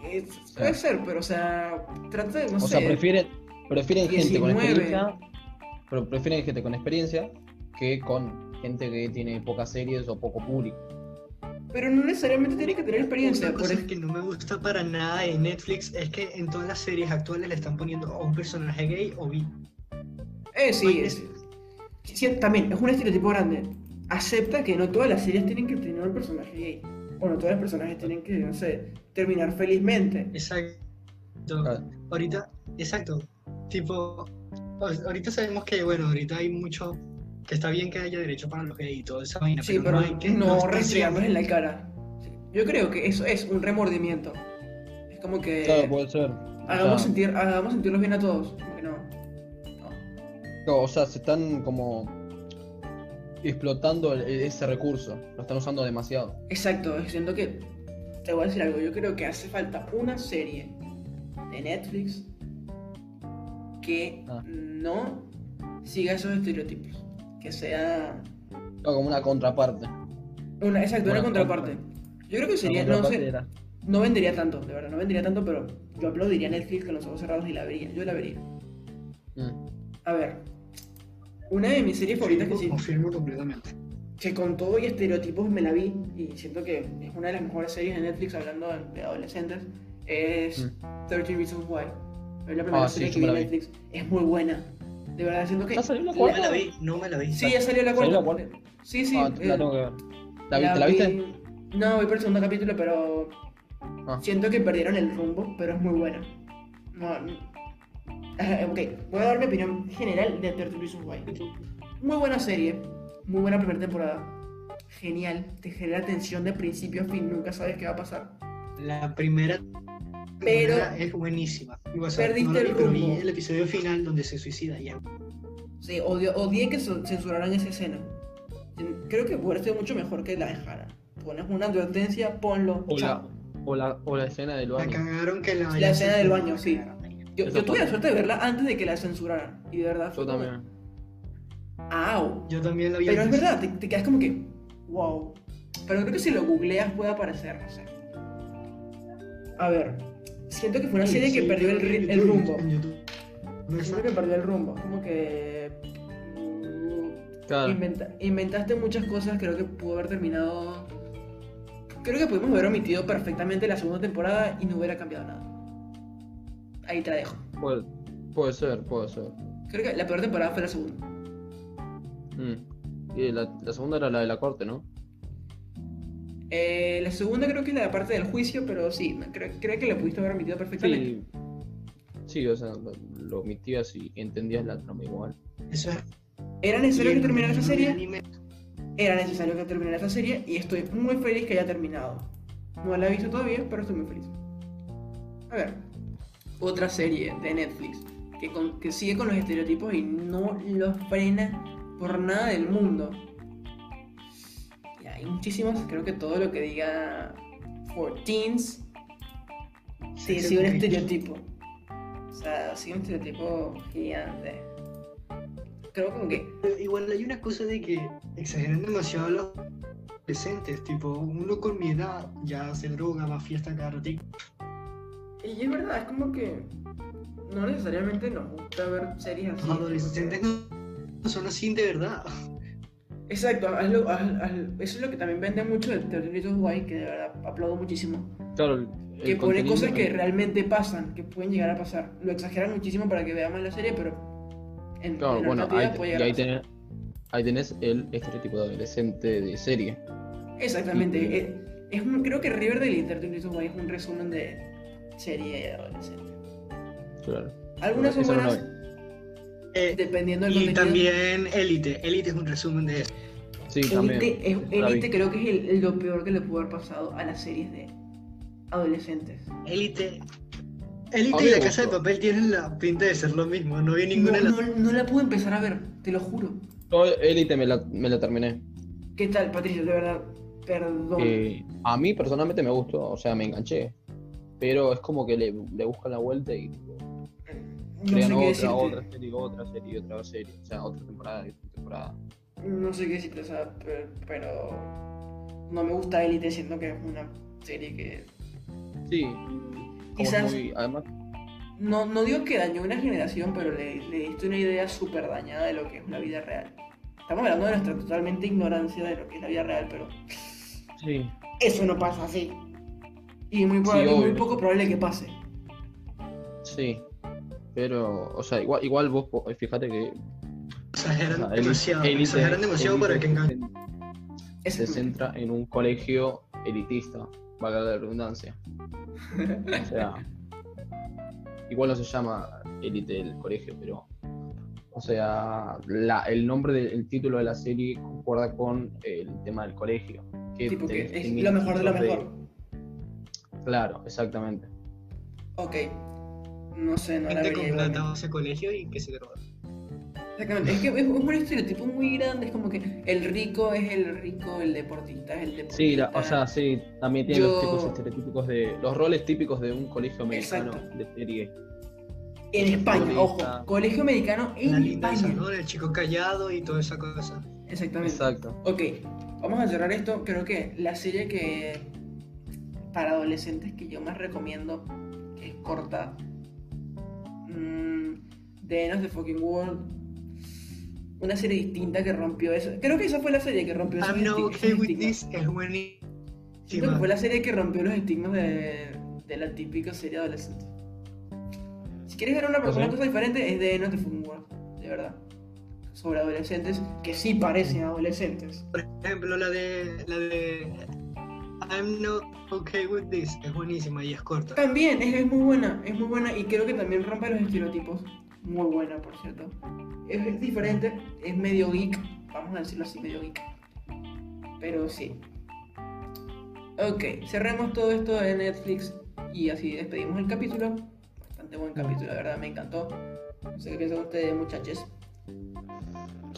Speaker 4: es- puede ser, pero o sea, trata de, no
Speaker 2: O
Speaker 4: sé,
Speaker 2: sea, prefieren, prefieren gente con
Speaker 4: 19.
Speaker 2: experiencia. Pero prefieren gente con experiencia que con gente que tiene pocas series o poco público.
Speaker 4: pero no necesariamente tiene que tener experiencia.
Speaker 5: Una
Speaker 4: Por
Speaker 5: cosa
Speaker 4: ej-
Speaker 5: que no me gusta para nada de Netflix es que en todas las series actuales le están poniendo a un personaje gay o bi.
Speaker 4: Eh, sí, es, sí, también es un estereotipo grande. Acepta que no todas las series tienen que tener un personaje gay. O no todos los personajes tienen que, no sé, terminar felizmente.
Speaker 5: Exacto.
Speaker 2: Claro.
Speaker 5: Ahorita, exacto. Tipo, a- ahorita sabemos que, bueno, ahorita hay mucho que está bien que haya derecho para los gays y toda esa vaina,
Speaker 4: Sí, pero
Speaker 5: no hay que
Speaker 4: no restregarnos en la cara. Yo creo que eso es un remordimiento. Es como que
Speaker 2: Claro, puede ser.
Speaker 4: hagamos,
Speaker 2: O sea,
Speaker 4: sentir, hagamos sentirlos bien a todos. Como que no. no.
Speaker 2: no, o sea, se están como explotando ese recurso. Lo están usando demasiado.
Speaker 4: Exacto, siento que te voy a decir algo. Yo creo que hace falta una serie de Netflix que
Speaker 2: Ah.
Speaker 4: no siga esos estereotipos. Que sea
Speaker 2: No, como una contraparte.
Speaker 4: una, exacto, una
Speaker 2: Una
Speaker 4: contraparte. Yo creo que sería, no, sé,
Speaker 2: era-
Speaker 4: no vendería tanto, de verdad, no vendería tanto, pero yo aplaudiría Netflix con los ojos cerrados y la vería. Yo la vería.
Speaker 2: Mm.
Speaker 4: A ver, una de mis series favoritas que sí,
Speaker 5: Confirmo completamente.
Speaker 4: que con todo y estereotipos me la vi y siento que es una de las mejores series de Netflix hablando de, de adolescentes es 13 Reasons Why. Es la primera
Speaker 2: Mm. Ah, sí,
Speaker 4: serie
Speaker 2: yo
Speaker 4: que vi en
Speaker 2: la.
Speaker 4: Netflix. Es muy buena. De verdad, siento que...
Speaker 2: ¿Ya salió la
Speaker 5: No
Speaker 2: cuarta?
Speaker 5: me la vi, no me la vi.
Speaker 4: Sí, ya salió la
Speaker 2: ¿Salió
Speaker 4: cuarta.
Speaker 2: la cuarta?
Speaker 4: Sí, sí.
Speaker 2: Ah, la
Speaker 4: eh,
Speaker 2: tengo que ver. ¿La, viste? ¿La viste?
Speaker 4: vi- No, voy por el segundo capítulo, pero
Speaker 2: Ah.
Speaker 4: siento que perdieron el rumbo, pero es muy buena. No, no- ok, voy a dar mi opinión general de 13 Reasons Why. Muy buena serie, muy buena primera temporada. Genial, te genera tensión de principio a fin, nunca sabes qué va a pasar.
Speaker 5: La primera
Speaker 4: Pero-
Speaker 5: temporada es buenísima. O sea,
Speaker 4: Perdiste
Speaker 5: no la vi,
Speaker 4: el
Speaker 5: pero vi
Speaker 4: rumbo.
Speaker 5: el episodio final donde se suicida ya.
Speaker 4: Sí, odio- odié que censuraran esa escena. Creo que hubiera sido mucho mejor que la dejaran. Pones una advertencia, ponlo.
Speaker 2: O la, o, la, o la escena del
Speaker 5: La
Speaker 2: baño.
Speaker 5: cagaron que la
Speaker 4: La escena del baño, sí. Yo, tuve la suerte de verla antes de que la censuraran. Y de verdad fue
Speaker 2: Yo también.
Speaker 4: ¡Au!
Speaker 5: Yo también la vi
Speaker 4: Pero es verdad, te, te quedas como que. ¡Wow! Pero creo que si lo googleas puede aparecer, no sé. A ver. Siento que fue una serie que
Speaker 5: Sí,
Speaker 4: perdió el, ri- el
Speaker 5: YouTube,
Speaker 4: rumbo.
Speaker 5: en YouTube. No
Speaker 4: Siento que perdió el rumbo. Como que.
Speaker 2: Claro.
Speaker 4: inventa- inventaste muchas cosas, creo que pudo haber terminado. Creo que pudimos haber omitido perfectamente la segunda temporada y no hubiera cambiado nada. Ahí te la dejo.
Speaker 2: Puede, puede ser, puede ser.
Speaker 4: Creo que la peor temporada fue la segunda.
Speaker 2: Mm. Y la, la segunda era la de la corte, ¿no?
Speaker 4: Eh, la segunda creo que es la parte del juicio, pero sí, creo, creo que la pudiste haber omitido perfectamente.
Speaker 2: Sí. Sí, o sea, lo, lo omitías y entendías la trama igual.
Speaker 5: Eso es.
Speaker 4: ¿Era necesario que terminara esa serie?
Speaker 5: anime-
Speaker 4: Era necesario que terminara esa serie y estoy muy feliz que haya terminado. No la he visto todavía, pero estoy muy feliz. A ver, otra serie de Netflix que, con- que sigue con los estereotipos y no los frena por nada del mundo. Y hay muchísimos, creo que todo lo que diga for teens sí,
Speaker 5: Sex
Speaker 4: sí un estereotipo. sea, sí, un estereotipo gigante. Creo como que.
Speaker 5: Igual hay una cosa de que exageran demasiado los adolescentes. Tipo, uno con mi edad ya se droga, va a fiesta cada ratito.
Speaker 4: Y es verdad, es como que. No necesariamente nos gusta ver series así.
Speaker 5: Los adolescentes no, son así de verdad.
Speaker 4: Exacto, haz lo- haz- haz- eso es lo que también vende mucho de Teoritos Guay, que de verdad aplaudo muchísimo.
Speaker 2: Claro, el-
Speaker 4: Que
Speaker 2: el
Speaker 4: pone cosas que realmente pasan, que pueden llegar a pasar. Lo exageran muchísimo para que veamos la serie, pero en,
Speaker 2: Claro,
Speaker 4: en
Speaker 2: bueno, ahí,
Speaker 4: puede
Speaker 2: y
Speaker 4: a
Speaker 2: ahí
Speaker 4: pasar.
Speaker 2: tenés, ahí tenés el estereotipo de adolescente de serie.
Speaker 4: Exactamente.
Speaker 2: Y-
Speaker 4: eh, Es un- creo que Riverdale y Guay es un resumen de serie adolescente.
Speaker 2: Claro.
Speaker 4: Algunas son
Speaker 2: no
Speaker 5: Eh,
Speaker 4: dependiendo del
Speaker 5: y
Speaker 4: contenido.
Speaker 5: también Elite. Elite es un resumen de eso.
Speaker 2: Sí, también.
Speaker 4: Elite, es-. Elite creo que es el- el- lo peor que le pudo haber pasado a las series de adolescentes.
Speaker 5: Elite. Elite y la casa de papel tienen la pinta de ser lo mismo. No vi
Speaker 4: No,
Speaker 5: ninguna de las.
Speaker 4: no, no la pude empezar a ver, te lo juro.
Speaker 2: Yo Elite me la, me la terminé.
Speaker 4: ¿Qué tal, Patricio? De verdad, perdón.
Speaker 2: Eh, a mí personalmente me gustó, o sea, me enganché. Pero es como que le, le buscan la vuelta y tipo,
Speaker 4: no
Speaker 2: crean
Speaker 4: sé qué
Speaker 2: otra, otra serie, otra serie, otra serie. O sea, otra temporada y otra temporada.
Speaker 4: No sé qué decirte, o sea, pero, no me gusta Elite, siento que es una serie que
Speaker 2: Sí.
Speaker 4: Quizás-
Speaker 2: muy, además,
Speaker 4: no, no digo que dañó una generación, pero le, le diste una idea súper dañada de lo que es la vida real. Estamos hablando de nuestra totalmente ignorancia de lo que es la vida real, pero
Speaker 2: sí.
Speaker 4: eso no pasa así. Y muy,
Speaker 2: Sí,
Speaker 4: poco probable que pase.
Speaker 2: Sí. Pero, o sea, igual, igual vos, fíjate que.
Speaker 5: Exageran
Speaker 2: o sea,
Speaker 5: demasiado. Exageran demasiado para que engañen.
Speaker 2: se, centra en un colegio elitista, valga la redundancia. O sea, igual no se llama élite el colegio, pero. O sea, la, el nombre del título de la serie concuerda con el tema del colegio. Que
Speaker 4: tipo que es lo mejor de lo mejor.
Speaker 2: Claro, exactamente.
Speaker 4: Ok. No sé, no la
Speaker 5: Gente
Speaker 4: vería
Speaker 5: con plata ese colegio y que se droga.
Speaker 4: Exactamente, es que es un estereotipo muy grande, es como que el rico es el rico, el deportista es el deportista.
Speaker 2: Sí, la- o sea, sí, también tiene
Speaker 4: Yo-
Speaker 2: los tipos estereotípicos de. los roles típicos de un colegio americano
Speaker 4: Exacto.
Speaker 2: de serie.
Speaker 4: en España, ojo, colegio americano en
Speaker 5: La
Speaker 4: España.
Speaker 5: salón, el chico callado y toda esa cosa.
Speaker 4: Exactamente.
Speaker 2: Exacto.
Speaker 4: Ok, vamos a cerrar esto. Creo que la serie que para adolescentes que yo más recomiendo, que es corta, mm, The End of the Fucking World. Una serie distinta que rompió eso. Creo que esa fue la serie que rompió
Speaker 5: I'm not
Speaker 4: esti-
Speaker 5: okay with this es buenísima.
Speaker 4: fue la serie que rompió los estigmas de, de la típica serie adolescente. Si quieres ver una,
Speaker 2: ¿Ah, sí?
Speaker 4: una cosa diferente, es de End of the Fucking World, de verdad. Sobre adolescentes que sí parecen adolescentes.
Speaker 5: Por ejemplo, la de la de I'm not okay with this es buenísima y es corta.
Speaker 4: También, es, es muy buena, es muy buena y creo que también rompe los estereotipos. Muy buena, por cierto. Es, es diferente, es medio geek, vamos a decirlo así, medio geek. Pero sí. Ok, cerremos todo esto de Netflix y así despedimos el capítulo. Bastante buen capítulo, la verdad, me encantó. No sé qué piensan ustedes, muchachos.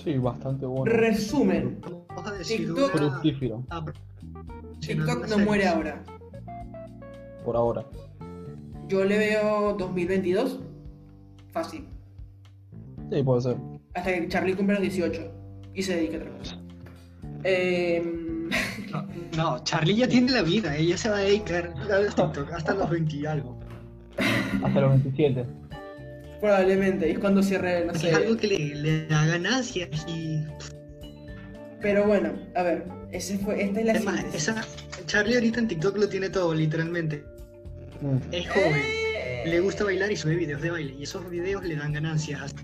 Speaker 2: Sí, bastante bueno.
Speaker 4: Resumen:
Speaker 5: Vamos a decir
Speaker 4: TikTok-
Speaker 5: una-
Speaker 4: TikTok no muere ahora.
Speaker 2: por ahora.
Speaker 4: Yo le veo 2022 fácil.
Speaker 2: Sí, puede ser.
Speaker 4: hasta que Charlie cumpla los 18 y se dedique a otra cosa. Em,
Speaker 5: No, no, Charlie ya tiene la vida, ella se va a dedicar a TikTok hasta los 20 y algo.
Speaker 2: Hasta los 27.
Speaker 4: probablemente, es cuando cierre, no
Speaker 5: Es
Speaker 4: sé.
Speaker 5: algo que le, le da ganancias y
Speaker 4: Pero bueno, a ver, ese fue, esta es la
Speaker 5: además,
Speaker 4: síntesis.
Speaker 5: esa, Charlie ahorita en TikTok lo tiene todo, literalmente. Es joven,
Speaker 4: Eh,
Speaker 5: le gusta bailar y sube videos de baile y esos videos le dan ganancias.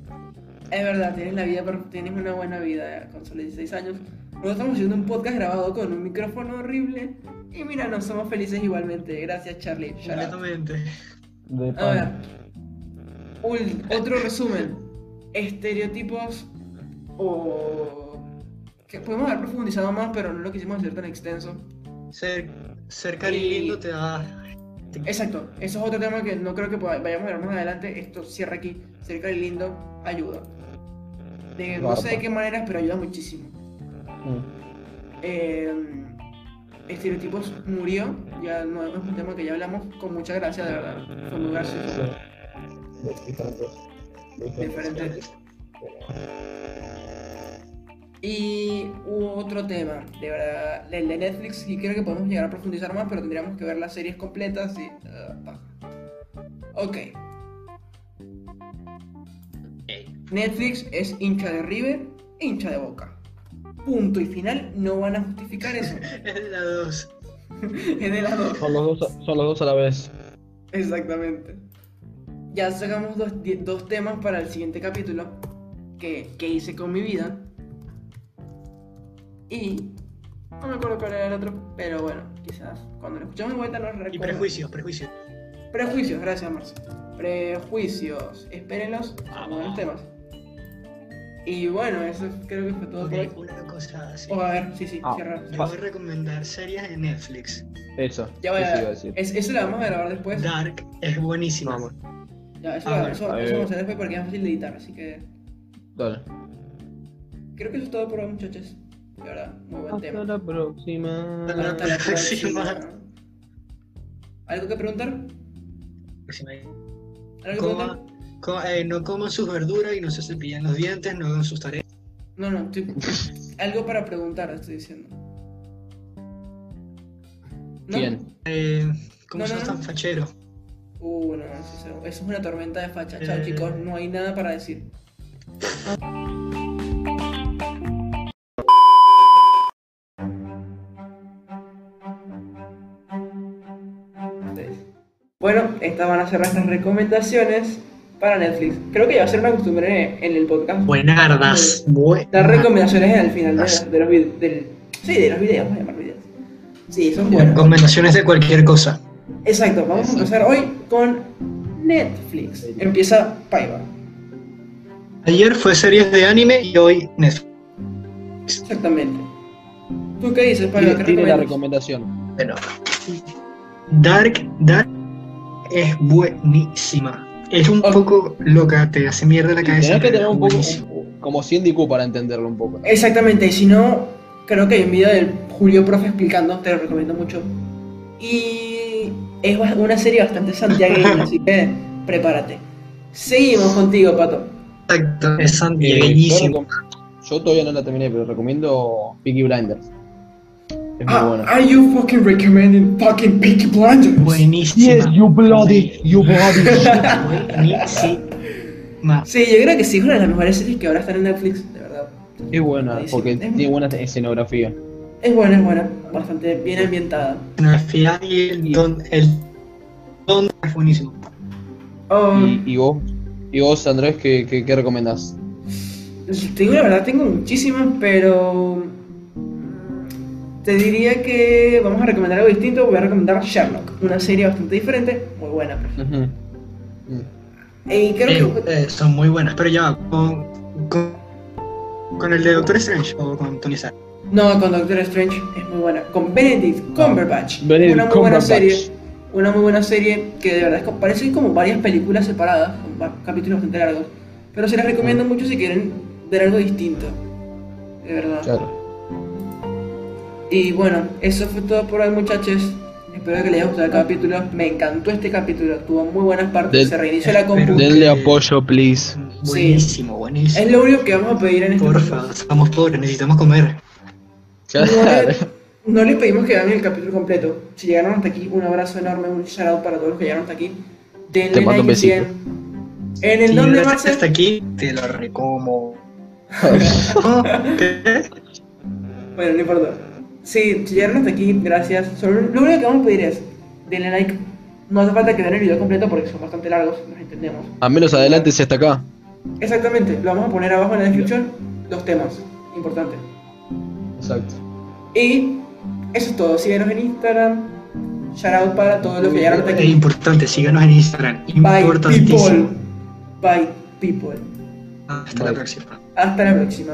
Speaker 4: Es verdad, tienes la vida, tienes una buena vida con solo 16 años. Nosotros estamos haciendo un podcast grabado con un micrófono horrible y mira, nos somos felices igualmente. Gracias, Charlie.
Speaker 5: Completamente.
Speaker 2: De
Speaker 4: A ver, ul- otro resumen. Estereotipos o... que podemos haber profundizado más, pero no lo quisimos hacer tan extenso.
Speaker 5: Ser, ser cari
Speaker 4: Y-
Speaker 5: lindo te da.
Speaker 4: Exacto, eso es otro tema que no creo que vayamos a ver más adelante. Esto cierra aquí. Cerca y lindo ayuda. De, no sé de qué maneras, pero ayuda muchísimo. Eh, estereotipos murió, ya no es un tema que ya hablamos con mucha gracia, de verdad. Fue muy gracioso.
Speaker 2: diferentes.
Speaker 4: Y hubo otro tema, de verdad, el de Netflix, y creo que podemos llegar a profundizar más, pero tendríamos que ver las series completas y... paja. ok. Netflix es hincha de River e hincha de Boca. Punto y final, no van a justificar eso.
Speaker 5: Es de la 2.
Speaker 4: es de las dos.
Speaker 2: Son los dos, son los dos a la vez.
Speaker 4: Exactamente. Ya sacamos dos, dos temas para el siguiente capítulo. Que, que hice con mi vida. Y. No me acuerdo cuál era el otro. Pero bueno, quizás cuando lo escuchamos de vuelta no recuerdo.
Speaker 5: Y prejuicios, prejuicios.
Speaker 4: Prejuicios, gracias Marce. Prejuicios. Espérenlos. Son buenos temas. Y bueno, eso creo que fue todo por hoy.
Speaker 5: una cosa así.
Speaker 4: O a ver, sí, sí,
Speaker 2: Ah.
Speaker 4: cierra.
Speaker 5: Les voy a recomendar series de Netflix.
Speaker 2: Eso.
Speaker 4: Ya voy
Speaker 2: eso
Speaker 4: a,
Speaker 2: iba a decir.
Speaker 4: es- eso lo vamos a grabar después.
Speaker 5: Dark es buenísima.
Speaker 2: Vamos.
Speaker 4: Ya, eso,
Speaker 5: Ah,
Speaker 4: lo-
Speaker 5: bueno,
Speaker 4: eso,
Speaker 2: a
Speaker 4: eso
Speaker 2: ver.
Speaker 4: vamos a hacer después porque es fácil de editar. Así que
Speaker 2: Dale.
Speaker 4: creo que eso es todo por hoy, muchachos. Verdad, muy buen tema.
Speaker 2: la próxima.
Speaker 5: Hasta la
Speaker 4: Hasta
Speaker 5: próxima.
Speaker 4: ¿Algo que preguntar? ¿Algo que
Speaker 5: Coma-
Speaker 4: preguntar?
Speaker 5: eh, no coman sus verduras y no se cepillan los dientes, no hagan sus tareas.
Speaker 4: No, no, estoy... algo para preguntar, estoy diciendo. ¿No?
Speaker 2: ¿Quién?
Speaker 5: Eh, ¿Cómo
Speaker 4: No,
Speaker 5: sos
Speaker 4: no,
Speaker 5: tan fachero?
Speaker 4: Uh, no, eso, eso- eso es una tormenta de facha. Chao,
Speaker 5: Eh.
Speaker 4: chicos, no hay nada para decir. Bueno, estas van a ser nuestras recomendaciones para Netflix. Creo que ya va a ser una costumbre en el podcast.
Speaker 5: Buenardas.
Speaker 4: Dar
Speaker 5: Buenas.
Speaker 4: recomendaciones al final de, de los videos. Del, sí, de los videos, vamos a llamar videos. Sí, son buenos.
Speaker 5: Recomendaciones de cualquier cosa.
Speaker 4: Exacto, vamos a empezar hoy con Netflix. Empieza Paiva.
Speaker 5: Ayer fue series de anime y hoy Netflix.
Speaker 4: Exactamente. ¿Tú qué dices, Paiva?
Speaker 2: Tiene,
Speaker 4: ¿Qué
Speaker 2: tiene la recomendación.
Speaker 5: Bueno, Dark, Dark es buenísima. Es un poco loca, te hace mierda la cabeza.
Speaker 2: Tenés que
Speaker 5: pero
Speaker 2: tener
Speaker 5: es
Speaker 2: un poco,
Speaker 5: buenísima.
Speaker 2: un- como Cindy Q para entenderlo un poco. ¿no?
Speaker 4: Exactamente, y si no, creo que hay un video del Julio Profe explicando, te lo recomiendo mucho. Y es una serie bastante santiagueña, así que prepárate. Seguimos contigo, Pato.
Speaker 5: Exacto, es
Speaker 2: Eh, yo,
Speaker 5: santiagueñísimo.
Speaker 2: yo todavía no la terminé, pero recomiendo Peaky Blinders. Es muy
Speaker 4: Ah,
Speaker 2: buena.
Speaker 4: are you fucking recommending fucking Peaky Blinders?
Speaker 5: Buenísima.
Speaker 2: you bloody, you bloody.
Speaker 5: Buenísima.
Speaker 4: Sí, yo creo que sí, es una de las mejores series que ahora están en Netflix, de verdad.
Speaker 2: es buena,
Speaker 4: Buenísimo.
Speaker 2: porque
Speaker 4: Es-
Speaker 2: tiene buena escenografía.
Speaker 4: Es buena, es buena, bastante bien ambientada.
Speaker 5: Escenografía y el don, el don es buenísimo.
Speaker 4: Oh,
Speaker 2: Y, y vos, y vos Andrés, ¿qué, qué, qué recomendás?
Speaker 4: Te digo la verdad, tengo muchísimas, pero. Te diría que vamos a recomendar algo distinto. Voy a recomendar Sherlock, una serie bastante diferente, muy buena.
Speaker 2: Ujú. Mm.
Speaker 4: Y creo que.
Speaker 5: Eh, eh, son muy buenas, pero ya va, con, con, con el de Doctor Strange o con Tony Stark.
Speaker 4: No, con Doctor Strange es muy buena. Con Benedict Cumberbatch,
Speaker 2: Benedict
Speaker 4: una muy buena serie. Una muy buena serie que de verdad es como- parecen como varias películas separadas, con capítulos bastante largos. Pero se las recomiendo mucho si quieren ver algo distinto. De verdad.
Speaker 2: Claro.
Speaker 4: Y bueno, eso fue todo por hoy, muchachos. Espero que les haya gustado el capítulo. Me encantó este capítulo, tuvo muy buenas partes.
Speaker 2: Del-
Speaker 4: Se reinició la compu.
Speaker 2: Denle apoyo, please.
Speaker 5: Buenísimo, buenísimo.
Speaker 4: Es lo único que vamos a pedir en este
Speaker 5: Porfa, estamos pobres, necesitamos comer.
Speaker 4: No, no les pedimos que vean el capítulo completo. Si llegaron hasta aquí, un abrazo enorme, un shout out para todos los que llegaron hasta aquí. Denle
Speaker 2: Te mando un
Speaker 4: like y
Speaker 2: besito.
Speaker 4: En el
Speaker 5: Si
Speaker 4: don de
Speaker 5: llegaste
Speaker 4: Marcel.
Speaker 5: hasta aquí, te lo recomo. ¿Qué?
Speaker 4: Bueno, no importa. Sí, si llegaron hasta aquí, gracias. Solo, lo único que vamos a pedir es denle like. No hace falta que vean el video completo porque son bastante largos, nos entendemos.
Speaker 2: A menos adelante si hasta acá.
Speaker 4: Exactamente, lo vamos a poner abajo en la descripción, los temas, importante.
Speaker 2: Exacto.
Speaker 4: Y eso es todo, síguenos en Instagram, shout out para todos los que llegaron hasta
Speaker 5: Es
Speaker 4: aquí.
Speaker 5: importante, síganos en Instagram.
Speaker 4: Bye people,
Speaker 5: Importantísimo.
Speaker 4: bye people.
Speaker 5: Hasta la próxima.
Speaker 4: Hasta la próxima.